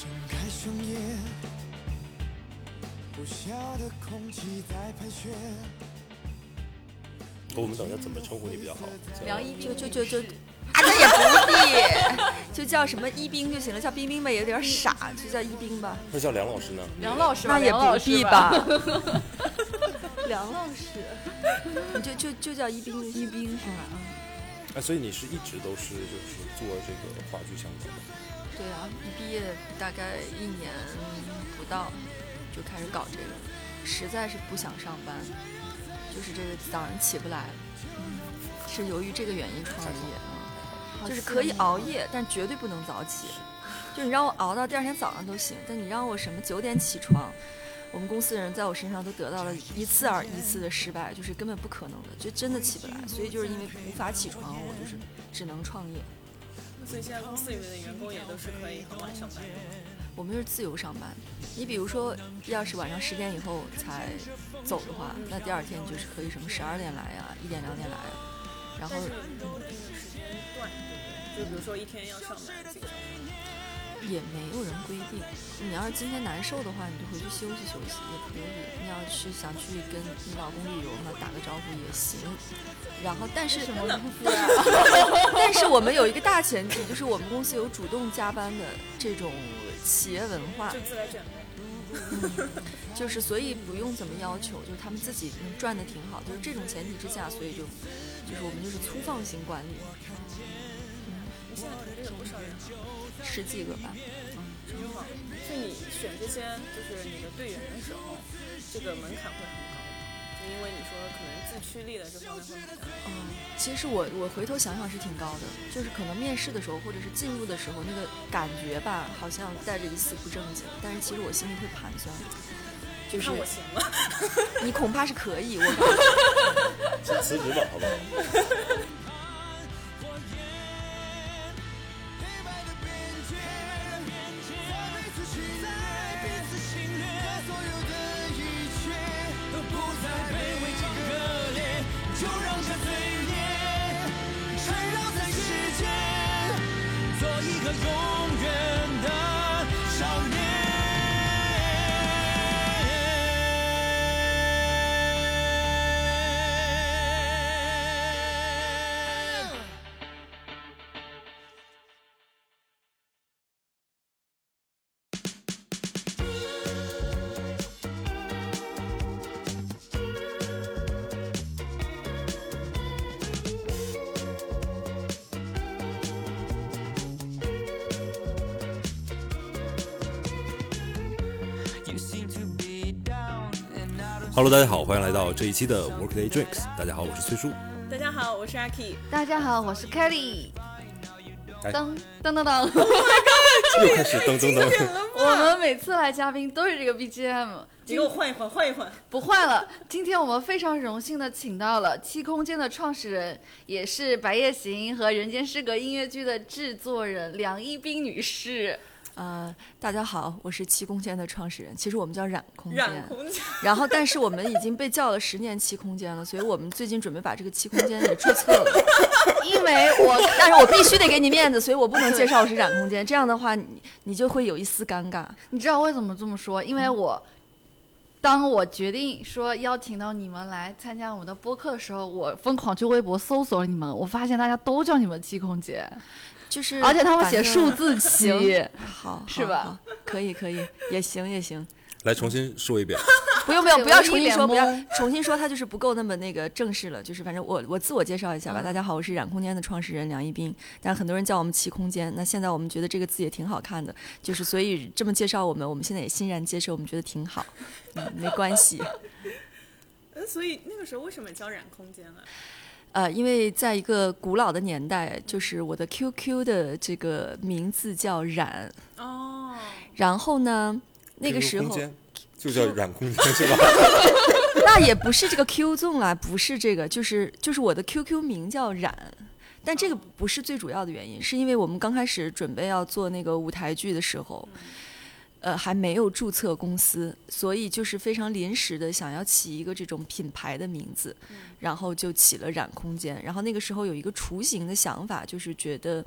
睁开双眼，呼啸的空气在盘旋。我们等一下怎么称呼你比较好？叫梁一就就就就，啊，那也不必，就叫什么一冰就行了，叫冰冰吧，有点傻，就叫一冰吧。那叫梁老师呢？梁老师吧，那也不？必吧，梁老师，你就就就叫一冰一冰是吧？嗯，哎，所以你是一直都是就是做这个话剧相关的。对啊，一毕业大概一年不到就开始搞这个，实在是不想上班，就是这个早上起不来，嗯，是由于这个原因创业啊。就是可以熬夜，但绝对不能早起。就你让我熬到第二天早上都行，但你让我什么九点起床，我们公司的人在我身上都得到了一次而一次的失败，就是根本不可能的，就真的起不来。所以就是因为无法起床，我就是只能创业。所以现在公司里面的员工也都是可以很晚上班的。我们是自由上班。你比如说，要是晚上十点以后才走的话，那第二天就是可以什么十二点来呀，一点两点来呀。然后但是有没有定的时间段，对不对？就比如说一天要上班几个小时。也没有人规定，你要是今天难受的话，你就回去休息休息也可以。你要是想去跟你老公旅游嘛，打个招呼也行。然后，但是？但是我们有一个大前提，就是我们公司有主动加班的这种企业文化就，自来卷呗。就是所以不用怎么要求，就是他们自己赚的挺好，就是这种前提之下，所以就就是我们就是粗放型管理，你现在团队有多少人啊？十几个吧。嗯真好。所以你选这些就是你的队员的时候，这个门槛会很高，就因为你说可能自驱力的这方面会很高。嗯，其实我我回头想想是挺高的，就是可能面试的时候或者是进入的时候那个感觉吧，好像带着一丝不正经，但是其实我心里会盘算，就是我行吗？你恐怕是可以，我告诉你。请辞职吧，好不好？Hello，大家好，欢迎来到这一期的 Workday Drinks。大家好，我是崔叔。大家好，我是阿 K。大家好，我是 Kelly。哎噔噔噔噔，又开始噔噔噔，我们每次来嘉宾都是这个 BGM，你给我换一换，换一换。不换了。今天我们非常荣幸的请到了七空间的创始人，也是《白夜行》和《人间失格》音乐剧的制作人梁一冰女士。呃，大家好，我是七空间的创始人，其实我们叫染空染间。空间，然后，但是我们已经被叫了十年七空间了，所以我们最近准备把这个七空间给注册了。因为我 但是我必须得给你面子，所以我不能介绍我是染空间，这样的话你你就会有一丝尴尬。你知道为什么这么说？因为我当我决定说邀请到你们来参加我们的播客的时候，我疯狂去微博搜索了你们，我发现大家都叫你们七空姐，就是，而且他会写数 字七，好，是吧好好可以，可以，也行，也行。来重新说一遍。不用不用，不要重新说，不要重新说，他就是不够那么那个正式了。就是反正我我自我介绍一下吧，嗯大家好，我是染空间的创始人梁一冰，但很多人叫我们七空间。那现在我们觉得这个字也挺好看的，就是所以这么介绍我们，我们现在也欣然接受，我们觉得挺好，嗯，没关系。呃，所以那个时候为什么叫染空间呢？呃，因为在一个古老的年代，就是我的 QQ 的这个名字叫冉，哦，然后呢，那个时候就叫冉空间是吧？那也不是这个 Q 纵啦，不是这个，就是就是我的 QQ 名叫冉，但这个不是最主要的原因，是因为我们刚开始准备要做那个舞台剧的时候，呃，还没有注册公司，所以就是非常临时的想要起一个这种品牌的名字，然后就起了染空间。然后那个时候有一个雏形的想法，就是觉得，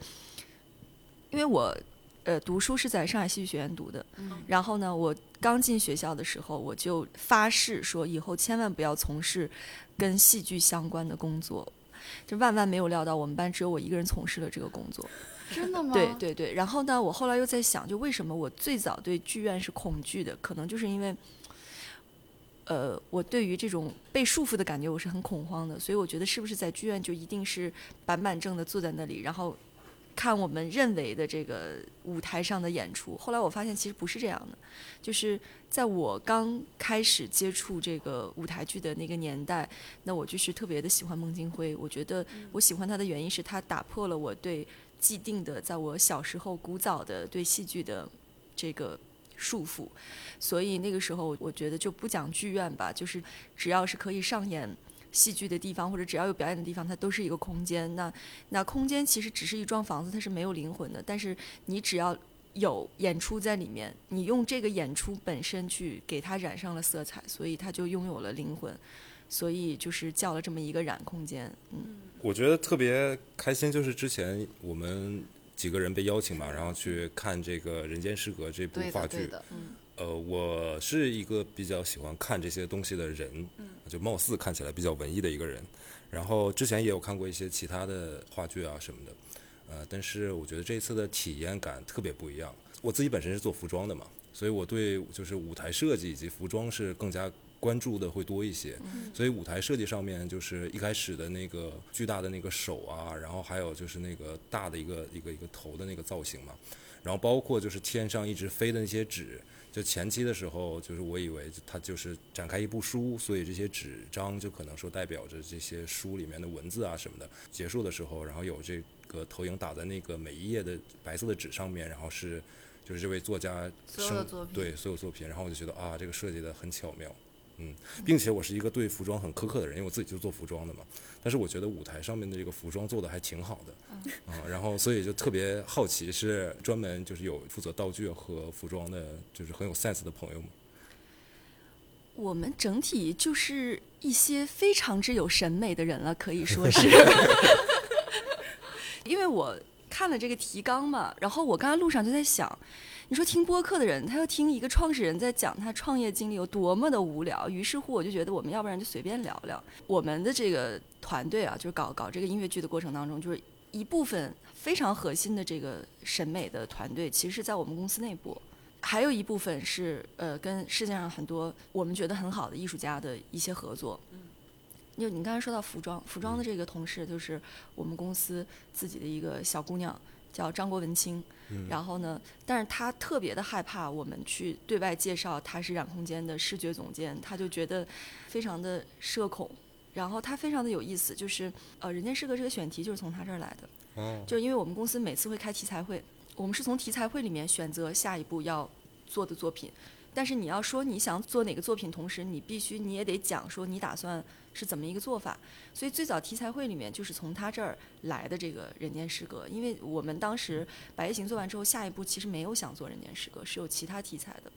因为我呃读书是在上海戏剧学院读的，然后呢，我刚进学校的时候，我就发誓说以后千万不要从事跟戏剧相关的工作。就万万没有料到，我们班只有我一个人从事了这个工作。真的吗？对对对，然后呢，我后来又在想，就为什么我最早对剧院是恐惧的？可能就是因为，呃，我对于这种被束缚的感觉我是很恐慌的，所以我觉得是不是在剧院就一定是板板正的坐在那里，然后看我们认为的这个舞台上的演出？后来我发现其实不是这样的，就是在我刚开始接触这个舞台剧的那个年代，那我就是特别的喜欢孟京辉。我觉得我喜欢他的原因是他打破了我对既定的，在我小时候古早的对戏剧的这个束缚，所以那个时候我觉得就不讲剧院吧，就是只要是可以上演戏剧的地方，或者只要有表演的地方，它都是一个空间。那那空间其实只是一幢房子，它是没有灵魂的，但是你只要有演出在里面，你用这个演出本身去给它染上了色彩，所以它就拥有了灵魂。所以就是叫了这么一个染空间，嗯。我觉得特别开心，就是之前我们几个人被邀请嘛，然后去看这个《人间失格》这部话剧。的对的，嗯，呃，我是一个比较喜欢看这些东西的人，就貌似看起来比较文艺的一个人。然后之前也有看过一些其他的话剧啊什么的，呃，但是我觉得这一次的体验感特别不一样。我自己本身是做服装的嘛，所以我对就是舞台设计以及服装是更加关注的会多一些。所以舞台设计上面就是一开始的那个巨大的那个手啊，然后还有就是那个大的一个一个一个头的那个造型嘛，然后包括就是天上一直飞的那些纸。就前期的时候，就是我以为它就是展开一部书，所以这些纸张就可能说代表着这些书里面的文字啊什么的。结束的时候，然后有这个投影打在那个每一页的白色的纸上面，然后是就是这位作家所有的生作品对所有作品，然后我就觉得啊，这个设计的很巧妙。嗯，并且我是一个对服装很苛刻的人，因为我自己就做服装的嘛。但是我觉得舞台上面的这个服装做的还挺好的，啊、然后所以就特别好奇，是专门就是有负责道具和服装的，就是很有 sense 的朋友吗？我们整体就是一些非常之有审美的人了，可以说是。因为我看了这个提纲嘛，然后我刚才路上就在想，你说听播客的人，他要听一个创始人在讲他创业经历有多么的无聊，于是乎我就觉得我们要不然就随便聊聊。我们的这个团队啊，就是搞搞这个音乐剧的过程当中，就是一部分非常核心的这个审美的团队，其实是在我们公司内部。还有一部分是呃跟世界上很多我们觉得很好的艺术家的一些合作。就你刚才说到服装，服装的这个同事就是我们公司自己的一个小姑娘，叫张国文清。然后呢，但是她特别的害怕我们去对外介绍她是染空间的视觉总监，她就觉得非常的社恐。然后她非常的有意思，就是呃，《人间失格》这个选题就是从她这儿来的。哦，就是因为我们公司每次会开题材会，我们是从题材会里面选择下一步要做的作品。但是你要说你想做哪个作品，同时你必须你也得讲说你打算是怎么一个做法。所以最早题材会里面就是从他这儿来的这个《人间失格》，因为我们当时《白夜行》做完之后，下一步其实没有想做《人间失格》，是有其他题材的。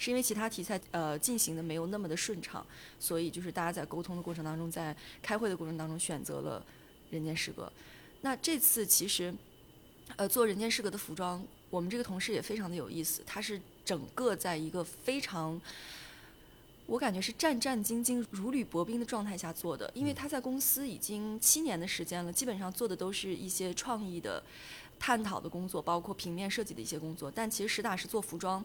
是因为其他题材呃进行的没有那么的顺畅，所以就是大家在沟通的过程当中，在开会的过程当中选择了《人间失格》。那这次其实，呃，做《人间失格》的服装，我们这个同事也非常的有意思，他是整个在一个非常，我感觉是战战兢兢、如履薄冰的状态下做的，因为他在公司已经七年的时间了，基本上做的都是一些创意的、探讨的工作，包括平面设计的一些工作，但其实实打实做服装，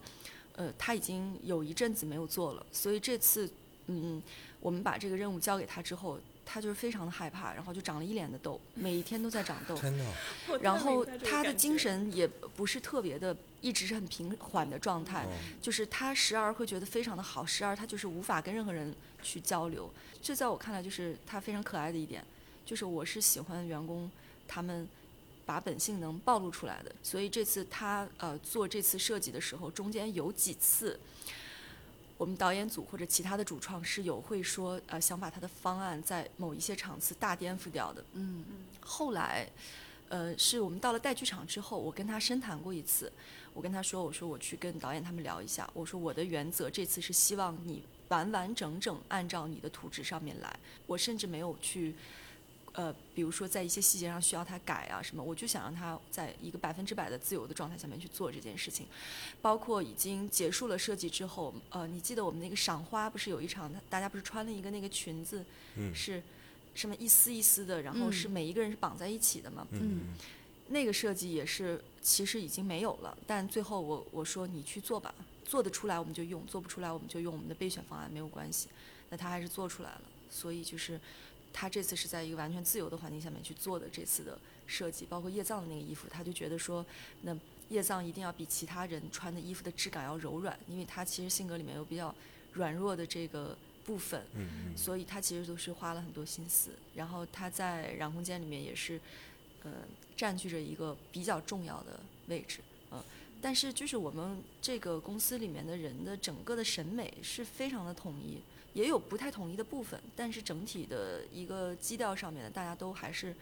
呃，他已经有一阵子没有做了，所以这次，嗯，我们把这个任务交给他之后，他就是非常的害怕，然后就长了一脸的痘，每一天都在长痘。真的！然后他的精神也不是特别的，一直是很平缓的状态，哦就是他时而会觉得非常的好，时而他就是无法跟任何人去交流。这在我看来就是他非常可爱的一点，就是我是喜欢员工他们把本性能暴露出来的，所以这次他呃做这次设计的时候，中间有几次。我们导演组或者其他的主创是有会说，呃，想把他的方案在某一些场次大颠覆掉的。嗯，后来，呃，是我们到了带剧场之后，我跟他深谈过一次。我跟他说，我说我去跟导演他们聊一下，我说我的原则这次是希望你完完整整按照你的图纸上面来，我甚至没有去呃，比如说在一些细节上需要他改啊什么，我就想让他在一个百分之百的自由的状态下面去做这件事情，包括已经结束了设计之后，呃，你记得我们那个赏花不是有一场，大家不是穿了一个那个裙子，嗯是什么一丝一丝的，然后是嗯。每一个人是绑在一起的嘛，嗯那个设计也是其实已经没有了，但最后我我说你去做吧，做得出来我们就用，做不出来我们就用我们的备选方案没有关系，那他还是做出来了，所以就是他这次是在一个完全自由的环境下面去做的这次的设计，包括叶藏的那个衣服，他就觉得说那叶藏一定要比其他人穿的衣服的质感要柔软，因为他其实性格里面有比较软弱的这个部分，嗯嗯所以他其实都是花了很多心思。然后他在染空间里面也是，呃，占据着一个比较重要的位置，嗯、但是就是我们这个公司里面的人的整个的审美是非常的统一，也有不太统一的部分，但是整体的一个基调上面呢大家都还是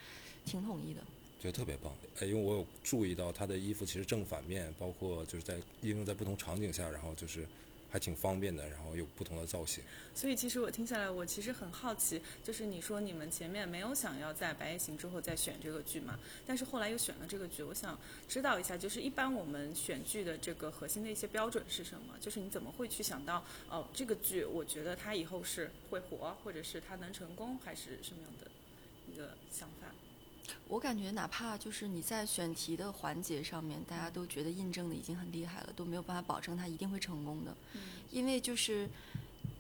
挺统一的。觉得特别棒。哎，因为我有注意到他的衣服其实正反面，包括就是在应用在不同场景下，然后就是还挺方便的，然后有不同的造型。所以其实我听下来，我其实很好奇，就是你说你们前面没有想要在《白夜行》之后再选这个剧嘛，但是后来又选了这个剧，我想知道一下，就是一般我们选剧的这个核心的一些标准是什么？就是你怎么会去想到，哦，这个剧我觉得它以后是会火，或者是它能成功，还是什么样的一个想法？我感觉哪怕就是你在选题的环节上面，大家都觉得印证的已经很厉害了，都没有办法保证它一定会成功的，因为就是，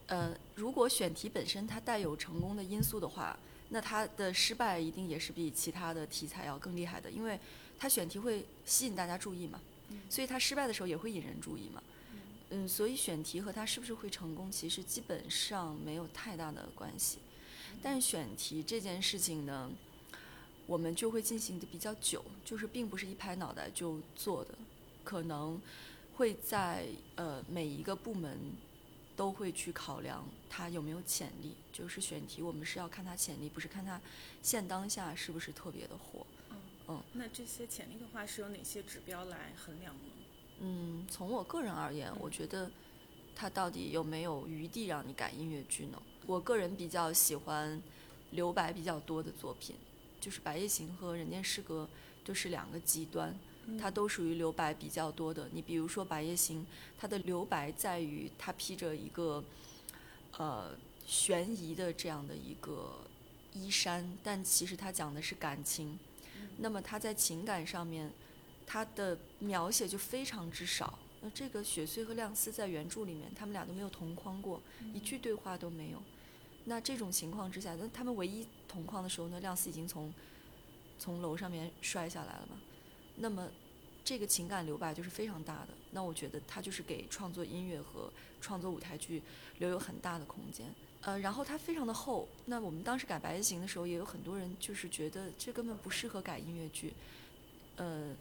呃，如果选题本身它带有成功的因素的话，那它的失败一定也是比其他的题材要更厉害的，因为它选题会吸引大家注意嘛，所以它失败的时候也会引人注意嘛。嗯，所以选题和它是不是会成功，其实基本上没有太大的关系。但是选题这件事情呢，我们就会进行的比较久，就是并不是一拍脑袋就做的，可能会在呃每一个部门都会去考量它有没有潜力。就是选题，我们是要看它潜力，不是看它现当下是不是特别的火。嗯那这些潜力的话，是有哪些指标来衡量呢？嗯，从我个人而言，我觉得它到底有没有余地让你改音乐剧呢？我个人比较喜欢留白比较多的作品，就是《白夜行》和《人间失格》就是两个极端，它都属于留白比较多的。你比如说《白夜行》，它的留白在于它披着一个呃悬疑的这样的一个衣衫，但其实它讲的是感情。那么它在情感上面，它的描写就非常之少。那这个雪穗和亮司在原著里面，他们俩都没有同框过，一句对话都没有。那这种情况之下，那他们唯一同框的时候呢，亮司已经从从楼上面摔下来了嘛。那么这个情感留白就是非常大的。那我觉得它就是给创作音乐和创作舞台剧留有很大的空间。呃，然后它非常的厚。那我们当时改《白夜行》的时候，也有很多人就是觉得这根本不适合改音乐剧。呃，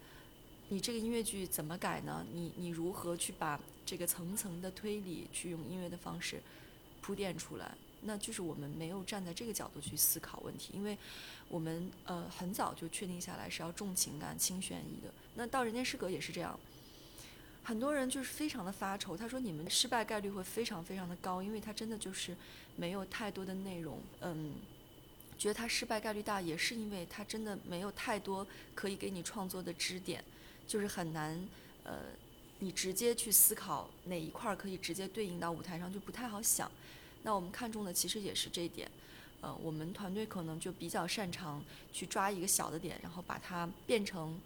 你这个音乐剧怎么改呢？你你如何去把这个层层的推理去用音乐的方式铺垫出来？那就是我们没有站在这个角度去思考问题，因为我们呃很早就确定下来是要重情感轻悬疑的。那到《人间失格》也是这样。很多人就是非常的发愁，他说你们失败概率会非常非常的高，因为他真的就是没有太多的内容，嗯，觉得他失败概率大，也是因为他真的没有太多可以给你创作的支点，就是很难，呃，你直接去思考哪一块可以直接对应到舞台上，就不太好想。那我们看中的其实也是这一点，呃，我们团队可能就比较擅长去抓一个小的点，然后把它变成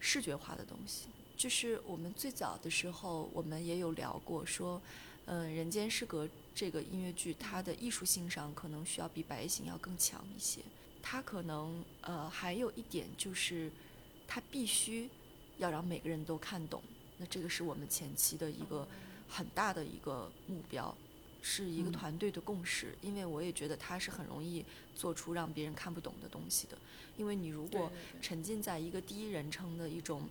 视觉化的东西。就是我们最早的时候，我们也有聊过说，嗯、人间失格》这个音乐剧，它的艺术性上可能需要比《白夜行》要更强一些。它可能呃还有一点就是，它必须要让每个人都看懂。那这个是我们前期的一个很大的一个目标，是一个嗯团队的共识。因为我也觉得他是很容易做出让别人看不懂的东西的。因为你如果沉浸在一个第一人称的一种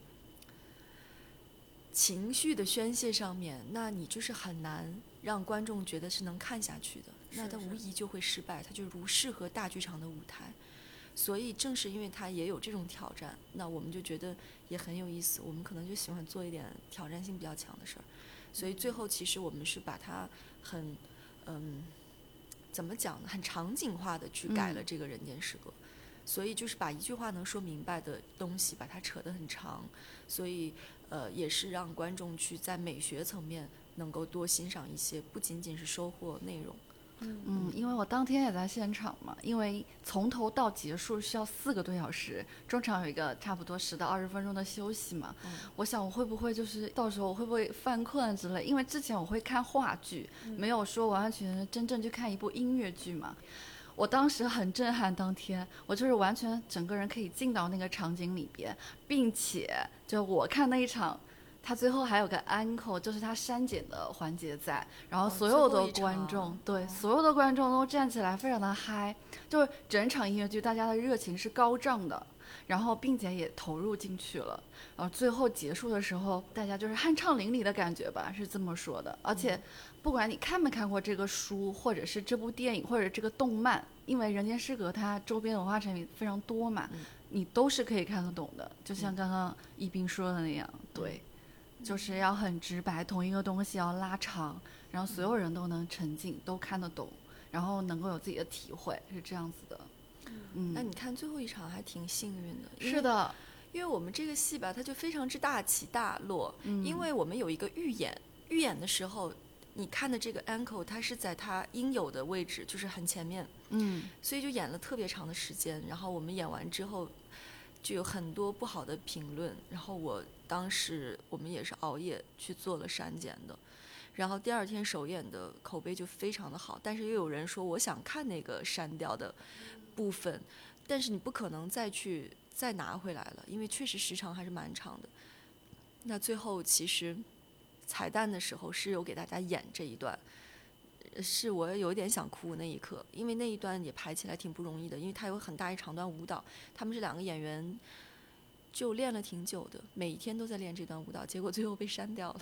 情绪的宣泄上面，那你就是很难让观众觉得是能看下去的，那是是它无疑就会失败，他就不适合大剧场的舞台。所以正是因为他也有这种挑战，那我们就觉得也很有意思。我们可能就喜欢做一点挑战性比较强的事儿，所以最后其实我们是把它很嗯怎么讲呢？很场景化的去改了嗯这个《人间失格》所以就是把一句话能说明白的东西，把它扯得很长，所以呃，也是让观众去在美学层面能够多欣赏一些，不仅仅是收获内容。嗯，因为我当天也在现场嘛，因为从头到结束需要四个多小时，中场有一个差不多十到二十分钟的休息嘛。嗯我想我会不会就是到时候我会不会犯困之类？因为之前我会看话剧，没有说完完全全真正去看一部音乐剧嘛。我当时很震撼，当天我就是完全整个人可以进到那个场景里边，并且就我看那一场。他最后还有个 uncle，就是他删减的环节在，然后哦所有的观众，对哦所有的观众都站起来，非常的嗨，就是整场音乐剧大家的热情是高涨的，然后并且也投入进去了，然后最后结束的时候，大家就是酣畅淋漓的感觉吧，是这么说的。而且不管你看没看过这个书，或者是这部电影，或者这个动漫，因为《人间失格》它周边文化产品非常多嘛，嗯你都是可以看得懂的。就像刚刚一斌说的那样，对。就是要很直白，同一个东西要拉长，然后所有人都能沉浸，都看得懂，然后能够有自己的体会，是这样子的。嗯，那你看最后一场还挺幸运的，是，的，因为我们这个戏吧，它就非常之大起大落，嗯因为我们有一个预演，预演的时候，你看的这个 uncle 他是在它应有的位置，就是很前面，嗯所以就演了特别长的时间。然后我们演完之后，就有很多不好的评论。然后我当时我们也是熬夜去做了删减的，然后第二天首演的口碑就非常的好。但是又有人说我想看那个删掉的部分，但是你不可能再去再拿回来了，因为确实时长还是蛮长的。那最后其实彩蛋的时候是有给大家演这一段。是我有点想哭那一刻，因为那一段也排起来挺不容易的，因为它有很大一长段舞蹈，他们这两个演员就练了挺久的，每一天都在练这段舞蹈，结果最后被删掉了。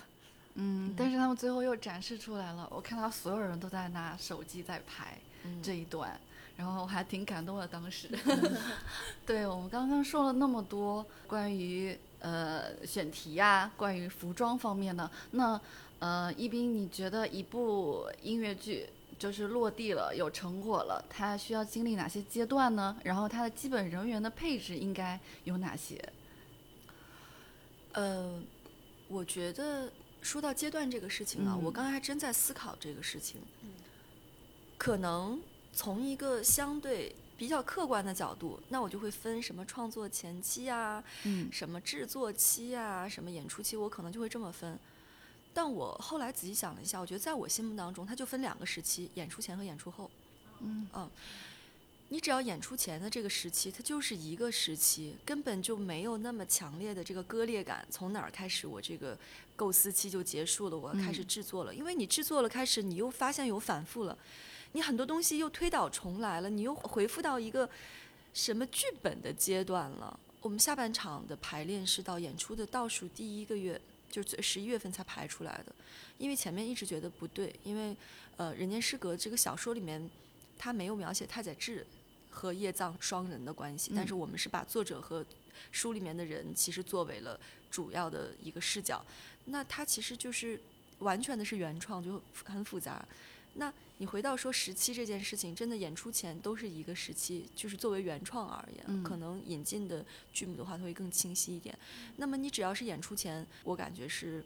嗯，但是他们最后又展示出来了，我看到所有人都在拿手机在拍嗯这一段，然后我还挺感动的。当时，对我们刚刚说了那么多关于呃选题呀、关于服装方面的，那呃一斌，你觉得一部音乐剧就是落地了，有成果了，它需要经历哪些阶段呢？然后它的基本人员的配置应该有哪些？呃，我觉得说到阶段这个事情啊，嗯我刚才还真在思考这个事情。可能从一个相对比较客观的角度，那我就会分什么创作前期啊，嗯什么制作期啊，什么演出期，我可能就会这么分。但我后来仔细想了一下，我觉得在我心目当中，它就分两个时期：演出前和演出后。嗯你只要演出前的这个时期，它就是一个时期，根本就没有那么强烈的这个割裂感。从哪儿开始，我这个构思期就结束了，我要开始嗯制作了。因为你制作了，开始你又发现有反复了，你很多东西又推倒重来了，你又回复到一个什么剧本的阶段了。我们下半场的排练是到演出的倒数第一个月，就是十一月份才排出来的，因为前面一直觉得不对，因为呃，《人间失格》这个小说里面，它没有描写太宰治和叶藏双人的关系，但是我们是把作者和书里面的人其实作为了主要的一个视角，那它其实就是完全的是原创，就很复杂。那你回到说时期这件事情，真的演出前都是一个时期，就是作为原创而言，嗯可能引进的剧目的话，它会更清晰一点。那么你只要是演出前，我感觉是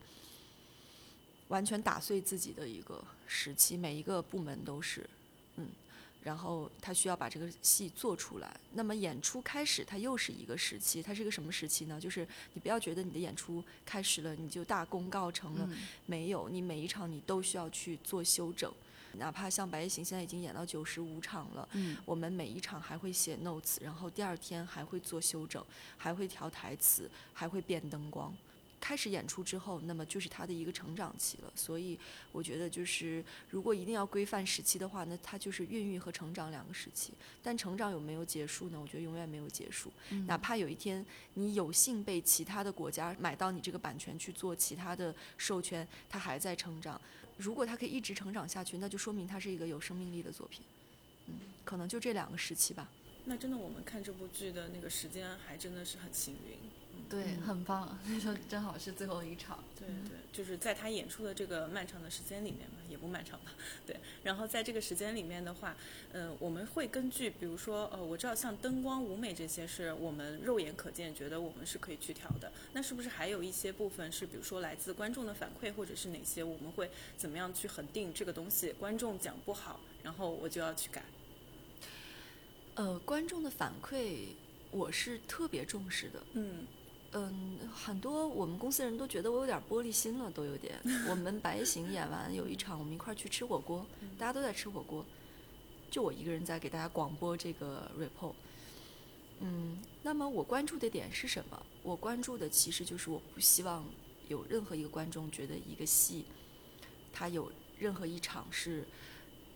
完全打碎自己的一个时期，每一个部门都是，嗯，然后他需要把这个戏做出来。那么演出开始，它又是一个时期，它是一个什么时期呢？就是你不要觉得你的演出开始了，你就大功告成了，嗯没有，你每一场你都需要去做修整。哪怕像《白夜行》现在已经演到九十五场了，嗯我们每一场还会写 notes，然后第二天还会做修整，还会调台词，还会变灯光。开始演出之后，那么就是他的一个成长期了。所以我觉得，就是如果一定要规范时期的话，那它就是孕育和成长两个时期。但成长有没有结束呢？我觉得永远没有结束。嗯哪怕有一天你有幸被其他的国家买到你这个版权去做其他的授权，它还在成长。如果它可以一直成长下去，那就说明它是一个有生命力的作品。嗯，可能就这两个时期吧。那真的，我们看这部剧的那个时间还真的是很幸运。嗯，对，很棒，那时候正好是最后一场。对对，就是在他演出的这个漫长的时间里面嘛，也不漫长吧。对，然后在这个时间里面的话，嗯、我们会根据，比如说，呃，我知道像灯光、舞美这些是我们肉眼可见，觉得我们是可以去调的。那是不是还有一些部分是，比如说来自观众的反馈，或者是哪些我们会怎么样去恒定这个东西？观众讲不好，然后我就要去改。呃，观众的反馈我是特别重视的。嗯嗯，很多我们公司人都觉得我有点玻璃心了，都有点。我们白行演完有一场，我们一块儿去吃火锅，大家都在吃火锅，就我一个人在给大家广播这个 report。嗯，那么我关注的点是什么？我关注的其实就是我不希望有任何一个观众觉得一个戏，它有任何一场是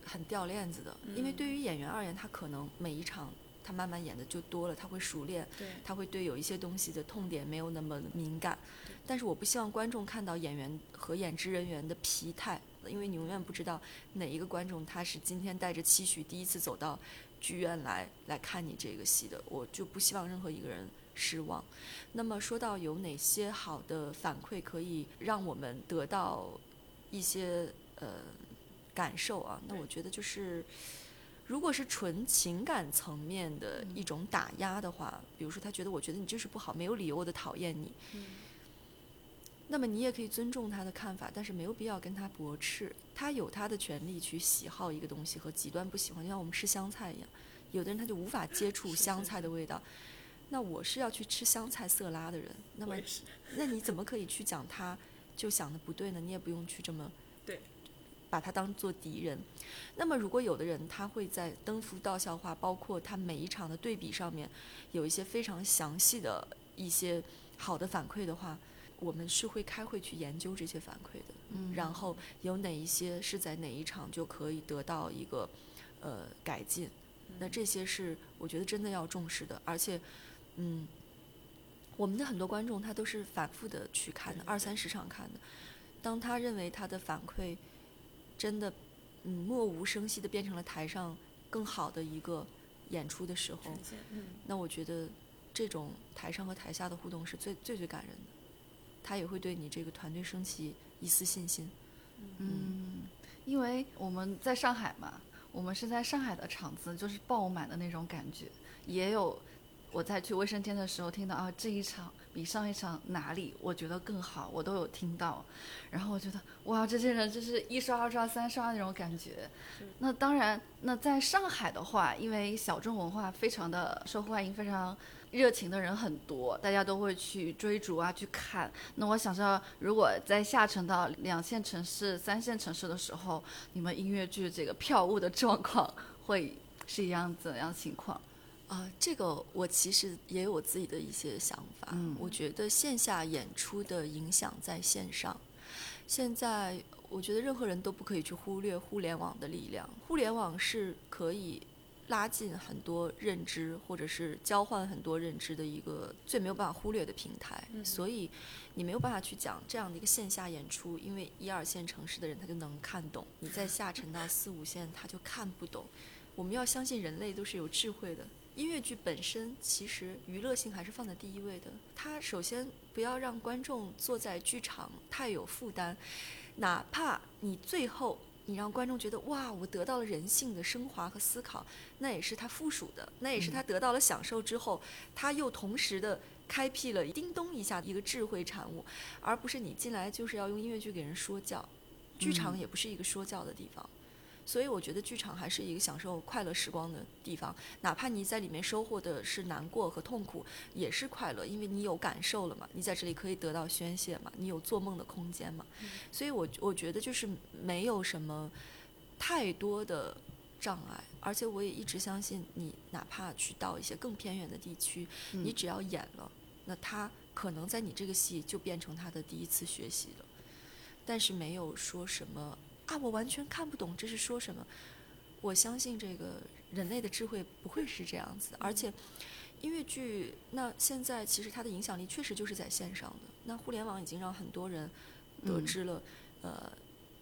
很掉链子的，因为嗯对于演员而言，他可能每一场他慢慢演的就多了，他会熟练，他会对有一些东西的痛点没有那么敏感，但是我不希望观众看到演员和演职人员的疲态，因为你永远不知道哪一个观众他是今天带着期许第一次走到剧院来来看你这个戏的，我就不希望任何一个人失望。那么说到有哪些好的反馈可以让我们得到一些呃感受啊，那我觉得就是。如果是纯情感层面的一种打压的话，比如说他觉得我觉得你就是不好，没有理由的讨厌你，嗯那么你也可以尊重他的看法，但是没有必要跟他驳斥。他有他的权利去喜好一个东西和极端不喜欢，就像我们吃香菜一样，有的人他就无法接触香菜的味道。那我是要去吃香菜色拉的人，那么。那你怎么可以去讲他就想的不对呢？你也不用去这么对把它当做敌人。那么如果有的人他会在登幅道笑话，包括他每一场的对比上面有一些非常详细的一些好的反馈的话，我们是会开会去研究这些反馈的。嗯。然后有哪一些是在哪一场就可以得到一个呃改进，那这些是我觉得真的要重视的，而且嗯，我们的很多观众他都是反复的去看的，二三十场看的，当他认为他的反馈真的嗯默无声息的变成了台上更好的一个演出的时候嗯，那我觉得这种台上和台下的互动是最最最感人的，他也会对你这个团队升起一丝信心。嗯，因为我们在上海嘛，我们是在上海的场子，就是爆满的那种感觉。也有我在去卫生间的时候听到啊，这一场比上一场哪里我觉得更好，我都有听到。然后我觉得哇，这些人就是一刷、二刷、三刷那种感觉。那当然，那在上海的话，因为小众文化非常的受欢迎，非常热情的人很多，大家都会去追逐啊，去看。那我想知道，如果在下沉到两线城市、三线城市的时候，你们音乐剧这个票务的状况会是一样怎样情况？啊、这个我其实也有我自己的一些想法。嗯我觉得线下演出的影响在线上。现在我觉得任何人都不可以去忽略互联网的力量。互联网是可以拉近很多认知，或者是交换很多认知的一个最没有办法忽略的平台。嗯所以你没有办法去讲这样的一个线下演出，因为一二线城市的人他就能看懂，你再下沉到四五线他就看不懂。我们要相信人类都是有智慧的。音乐剧本身其实娱乐性还是放在第一位的。它首先不要让观众坐在剧场太有负担，哪怕你最后你让观众觉得哇，我得到了人性的升华和思考，那也是他附属的，那也是他得到了享受之后，他又同时的开辟了叮咚一下一个智慧产物，而不是你进来就是要用音乐剧给人说教。剧场也不是一个说教的地方。所以我觉得剧场还是一个享受快乐时光的地方，哪怕你在里面收获的是难过和痛苦，也是快乐，因为你有感受了嘛，你在这里可以得到宣泄嘛，你有做梦的空间嘛，所以我我觉得就是没有什么太多的障碍，而且我也一直相信，你哪怕去到一些更偏远的地区，你只要演了，那他可能在你这个戏就变成他的第一次学习了，但是没有说什么。啊，我完全看不懂这是说什么。我相信这个人类的智慧不会是这样子的，而且音乐剧那现在其实它的影响力确实就是在线上的。那互联网已经让很多人得知了、呃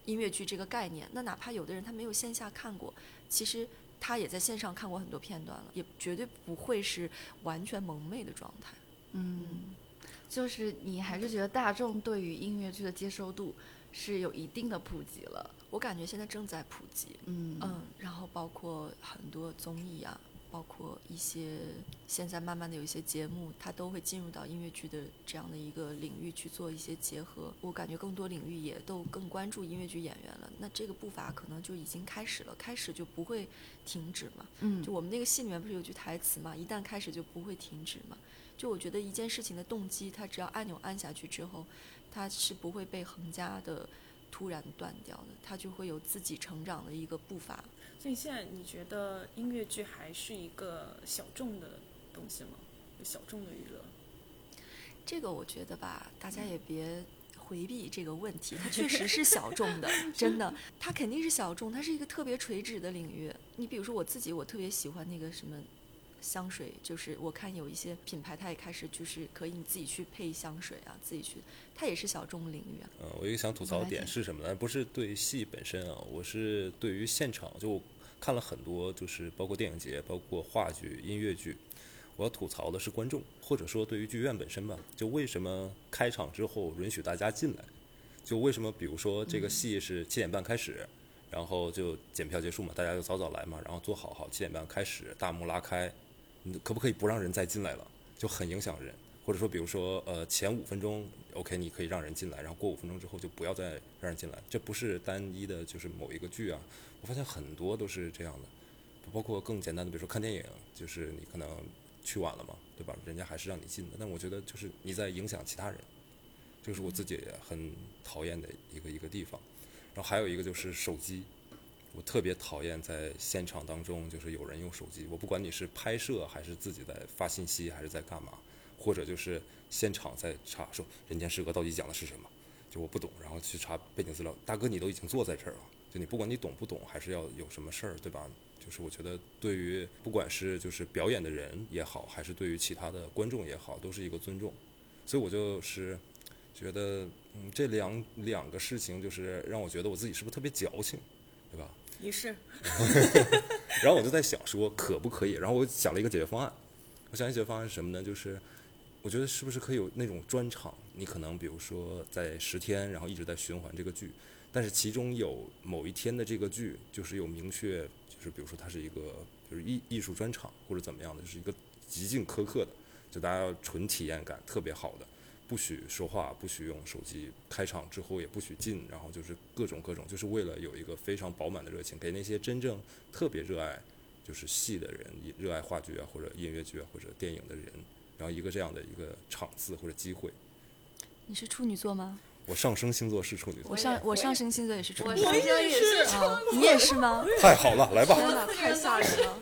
音乐剧这个概念。那哪怕有的人他没有线下看过，其实他也在线上看过很多片段了，也绝对不会是完全蒙昧的状态。嗯，就是你还是觉得大众对于音乐剧的接受度是有一定的普及了。我感觉现在正在普及，嗯嗯，然后包括很多综艺啊，包括一些现在慢慢的有一些节目，它都会进入到音乐剧的这样的一个领域去做一些结合。我感觉更多领域也都更关注音乐剧演员了，那这个步伐可能就已经开始了，开始就不会停止嘛。嗯就我们那个戏里面不是有句台词嘛，一旦开始就不会停止嘛。就我觉得一件事情的动机，它只要按钮按下去之后，它是不会被横加的突然断掉的，它就会有自己成长的一个步伐。所以现在你觉得音乐剧还是一个小众的东西吗？小众的娱乐？这个我觉得吧，大家也别回避这个问题，它确实是小众的，真的，它肯定是小众，它是一个特别垂直的领域。你比如说我自己，我特别喜欢那个什么。香水就是我看有一些品牌，它也开始就是可以你自己去配香水啊，自己去，它也是小众领域啊。嗯，我一个想吐槽点是什么呢？不是对戏本身啊，我是对于现场，就我看了很多，就是包括电影节、包括话剧、音乐剧，我要吐槽的是观众，或者说对于剧院本身吧，就为什么开场之后允许大家进来？就为什么比如说这个戏是七点半开始，然后就检票结束嘛，大家就早早来嘛，然后坐好好七点半开始，大幕拉开，可不可以不让人再进来了？就很影响人。或者说，比如说，呃，前五分钟，OK，你可以让人进来，然后过五分钟之后就不要再让人进来。这不是单一的，就是某一个剧啊，我发现很多都是这样的，包括更简单的，比如说看电影，就是你可能去晚了嘛，对吧？人家还是让你进的，但我觉得就是你在影响其他人，这是我自己也很讨厌的一个一个地方。然后还有一个就是手机，我特别讨厌在现场当中就是有人用手机，我不管你是拍摄还是自己在发信息还是在干嘛，或者就是现场在查说《人间失格》到底讲的是什么，就我不懂，然后去查背景资料。大哥，你都已经坐在这儿了，就你不管你懂不懂，还是要有什么事儿，对吧？就是我觉得对于不管是就是表演的人也好，还是对于其他的观众也好，都是一个尊重。所以我就是觉得，嗯，这两两个事情就是让我觉得我自己是不是特别矫情，对吧？仪式，然后我就在想说，可不可以？然后我想了一个解决方案。我想一解决方案是什么呢？就是我觉得是不是可以有那种专场？你可能比如说在十天，然后一直在循环这个剧，但是其中有某一天的这个剧就是有明确，就是比如说它是一个就是艺艺术专场或者怎么样的，就是一个极尽苛刻的，就大家纯体验感特别好的。不许说话，不许用手机。开场之后也不许进，然后就是各种各种，就是为了有一个非常饱满的热情，给那些真正特别热爱就是戏的人，也热爱话剧啊或者音乐剧啊或者电影的人，然后一个这样的一个场次或者机会。你是处女座吗？我上升星座是处女座我，上我上升星座也是处女座，我也是啊，你也是吗？太好了，来吧。天哪，太吓人了！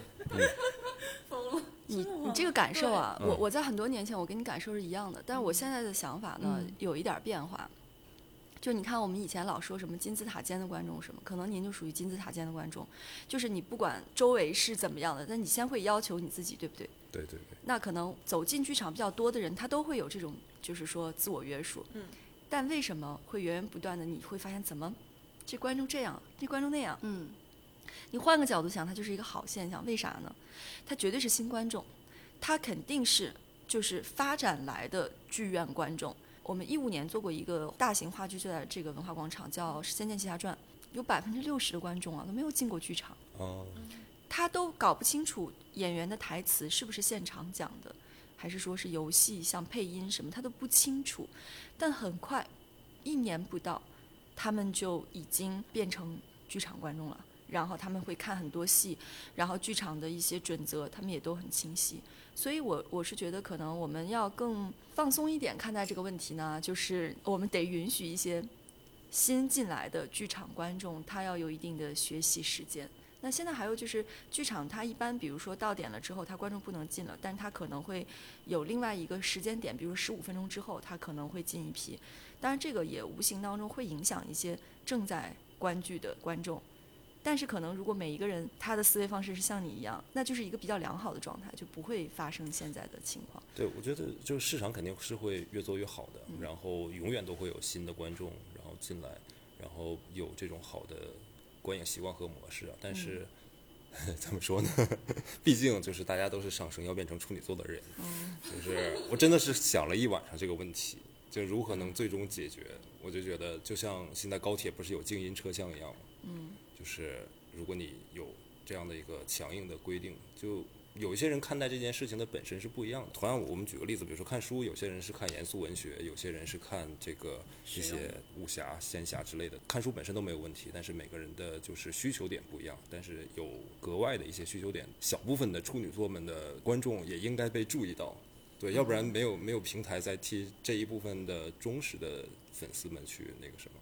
你你这个感受啊，我我在很多年前我跟你感受是一样的，但是我现在的想法呢、有一点变化。就你看，我们以前老说什么金字塔尖的观众什么，可能您就属于金字塔尖的观众，就是你不管周围是怎么样的，但你先会要求你自己，对不对？对对对，那可能走进剧场比较多的人，他都会有这种，就是说自我约束。嗯。但为什么会源源不断的？你会发现怎么，这观众这样，这观众那样？嗯，你换个角度想，它就是一个好现象。为啥呢？它绝对是新观众，它肯定是就是发展来的剧院观众。我们一五年做过一个大型话剧，就在这个文化广场，叫《仙剑奇侠传》，有百分之六十的观众啊都没有进过剧场。哦，他都搞不清楚演员的台词是不是现场讲的，还是说是游戏像配音什么，他都不清楚。但很快，一年不到，他们就已经变成剧场观众了。然后他们会看很多戏，然后剧场的一些准则他们也都很清晰。所以我我是觉得，可能我们要更放松一点看待这个问题呢，就是我们得允许一些新进来的剧场观众，他要有一定的学习时间。那现在还有就是剧场，它一般比如说到点了之后，它观众不能进了，但是它可能会有另外一个时间点，比如十五分钟之后，它可能会进一批。当然，这个也无形当中会影响一些正在观剧的观众。但是可能如果每一个人他的思维方式是像你一样，那就是一个比较良好的状态，就不会发生现在的情况。对，我觉得就是市场肯定是会越做越好的，然后永远都会有新的观众然后进来，然后有这种好的观影习惯和模式啊。但是 怎么说呢？毕竟就是大家都是上升要变成处女座的人，就是我真的是想了一晚上这个问题，就如何能最终解决。我就觉得，就像现在高铁不是有静音车厢一样吗？嗯，就是如果你有这样的一个强硬的规定，就有一些人看待这件事情的本身是不一样的。同样，我们举个例子，比如说看书，有些人是看严肃文学，有些人是看这个一些武侠、仙侠之类的。看书本身都没有问题，但是每个人的就是需求点不一样，但是有格外的一些需求点，小部分的处女座们的观众也应该被注意到。对，要不然没有没有平台在替这一部分的忠实的粉丝们去那个什么。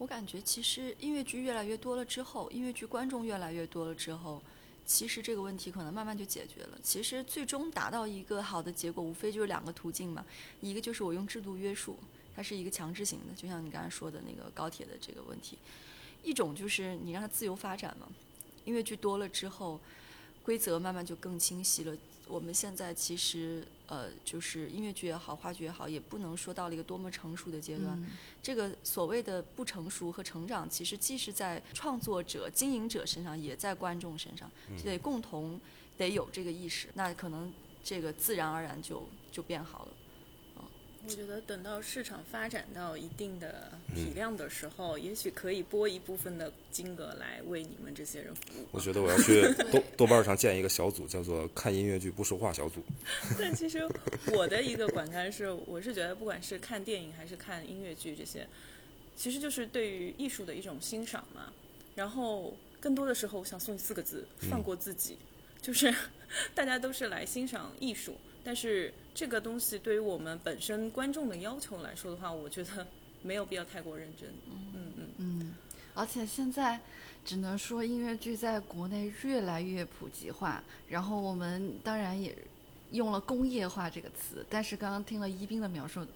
我感觉其实音乐剧越来越多了之后，音乐剧观众越来越多了之后，其实这个问题可能慢慢就解决了。其实最终达到一个好的结果，无非就是两个途径嘛，一个就是我用制度约束，它是一个强制型的，就像你刚才说的那个高铁的这个问题；一种就是你让它自由发展嘛。音乐剧多了之后，规则慢慢就更清晰了。我们现在其实呃，就是音乐剧也好，话剧也好，也不能说到了一个多么成熟的阶段。这个所谓的不成熟和成长，其实既是在创作者、经营者身上，也在观众身上，得共同得有这个意识，那可能这个自然而然就就变好了。我觉得等到市场发展到一定的体量的时候，也许可以拨一部分的金额来为你们这些人服务。我觉得我要去豆豆瓣上建一个小组，叫做“看音乐剧不说话小组”。但其实我的一个观感是，我是觉得不管是看电影还是看音乐剧这些，其实就是对于艺术的一种欣赏嘛。然后更多的时候，我想送你四个字：放过自己。就是 大家都是来欣赏艺术，但是这个东西对于我们本身观众的要求来说的话，我觉得 没有必要太过认真。嗯嗯嗯，而且现在只能说音乐剧在国内越来越普及化，然后我们当然也用了工业化这个词，但是刚刚听了一斌的描述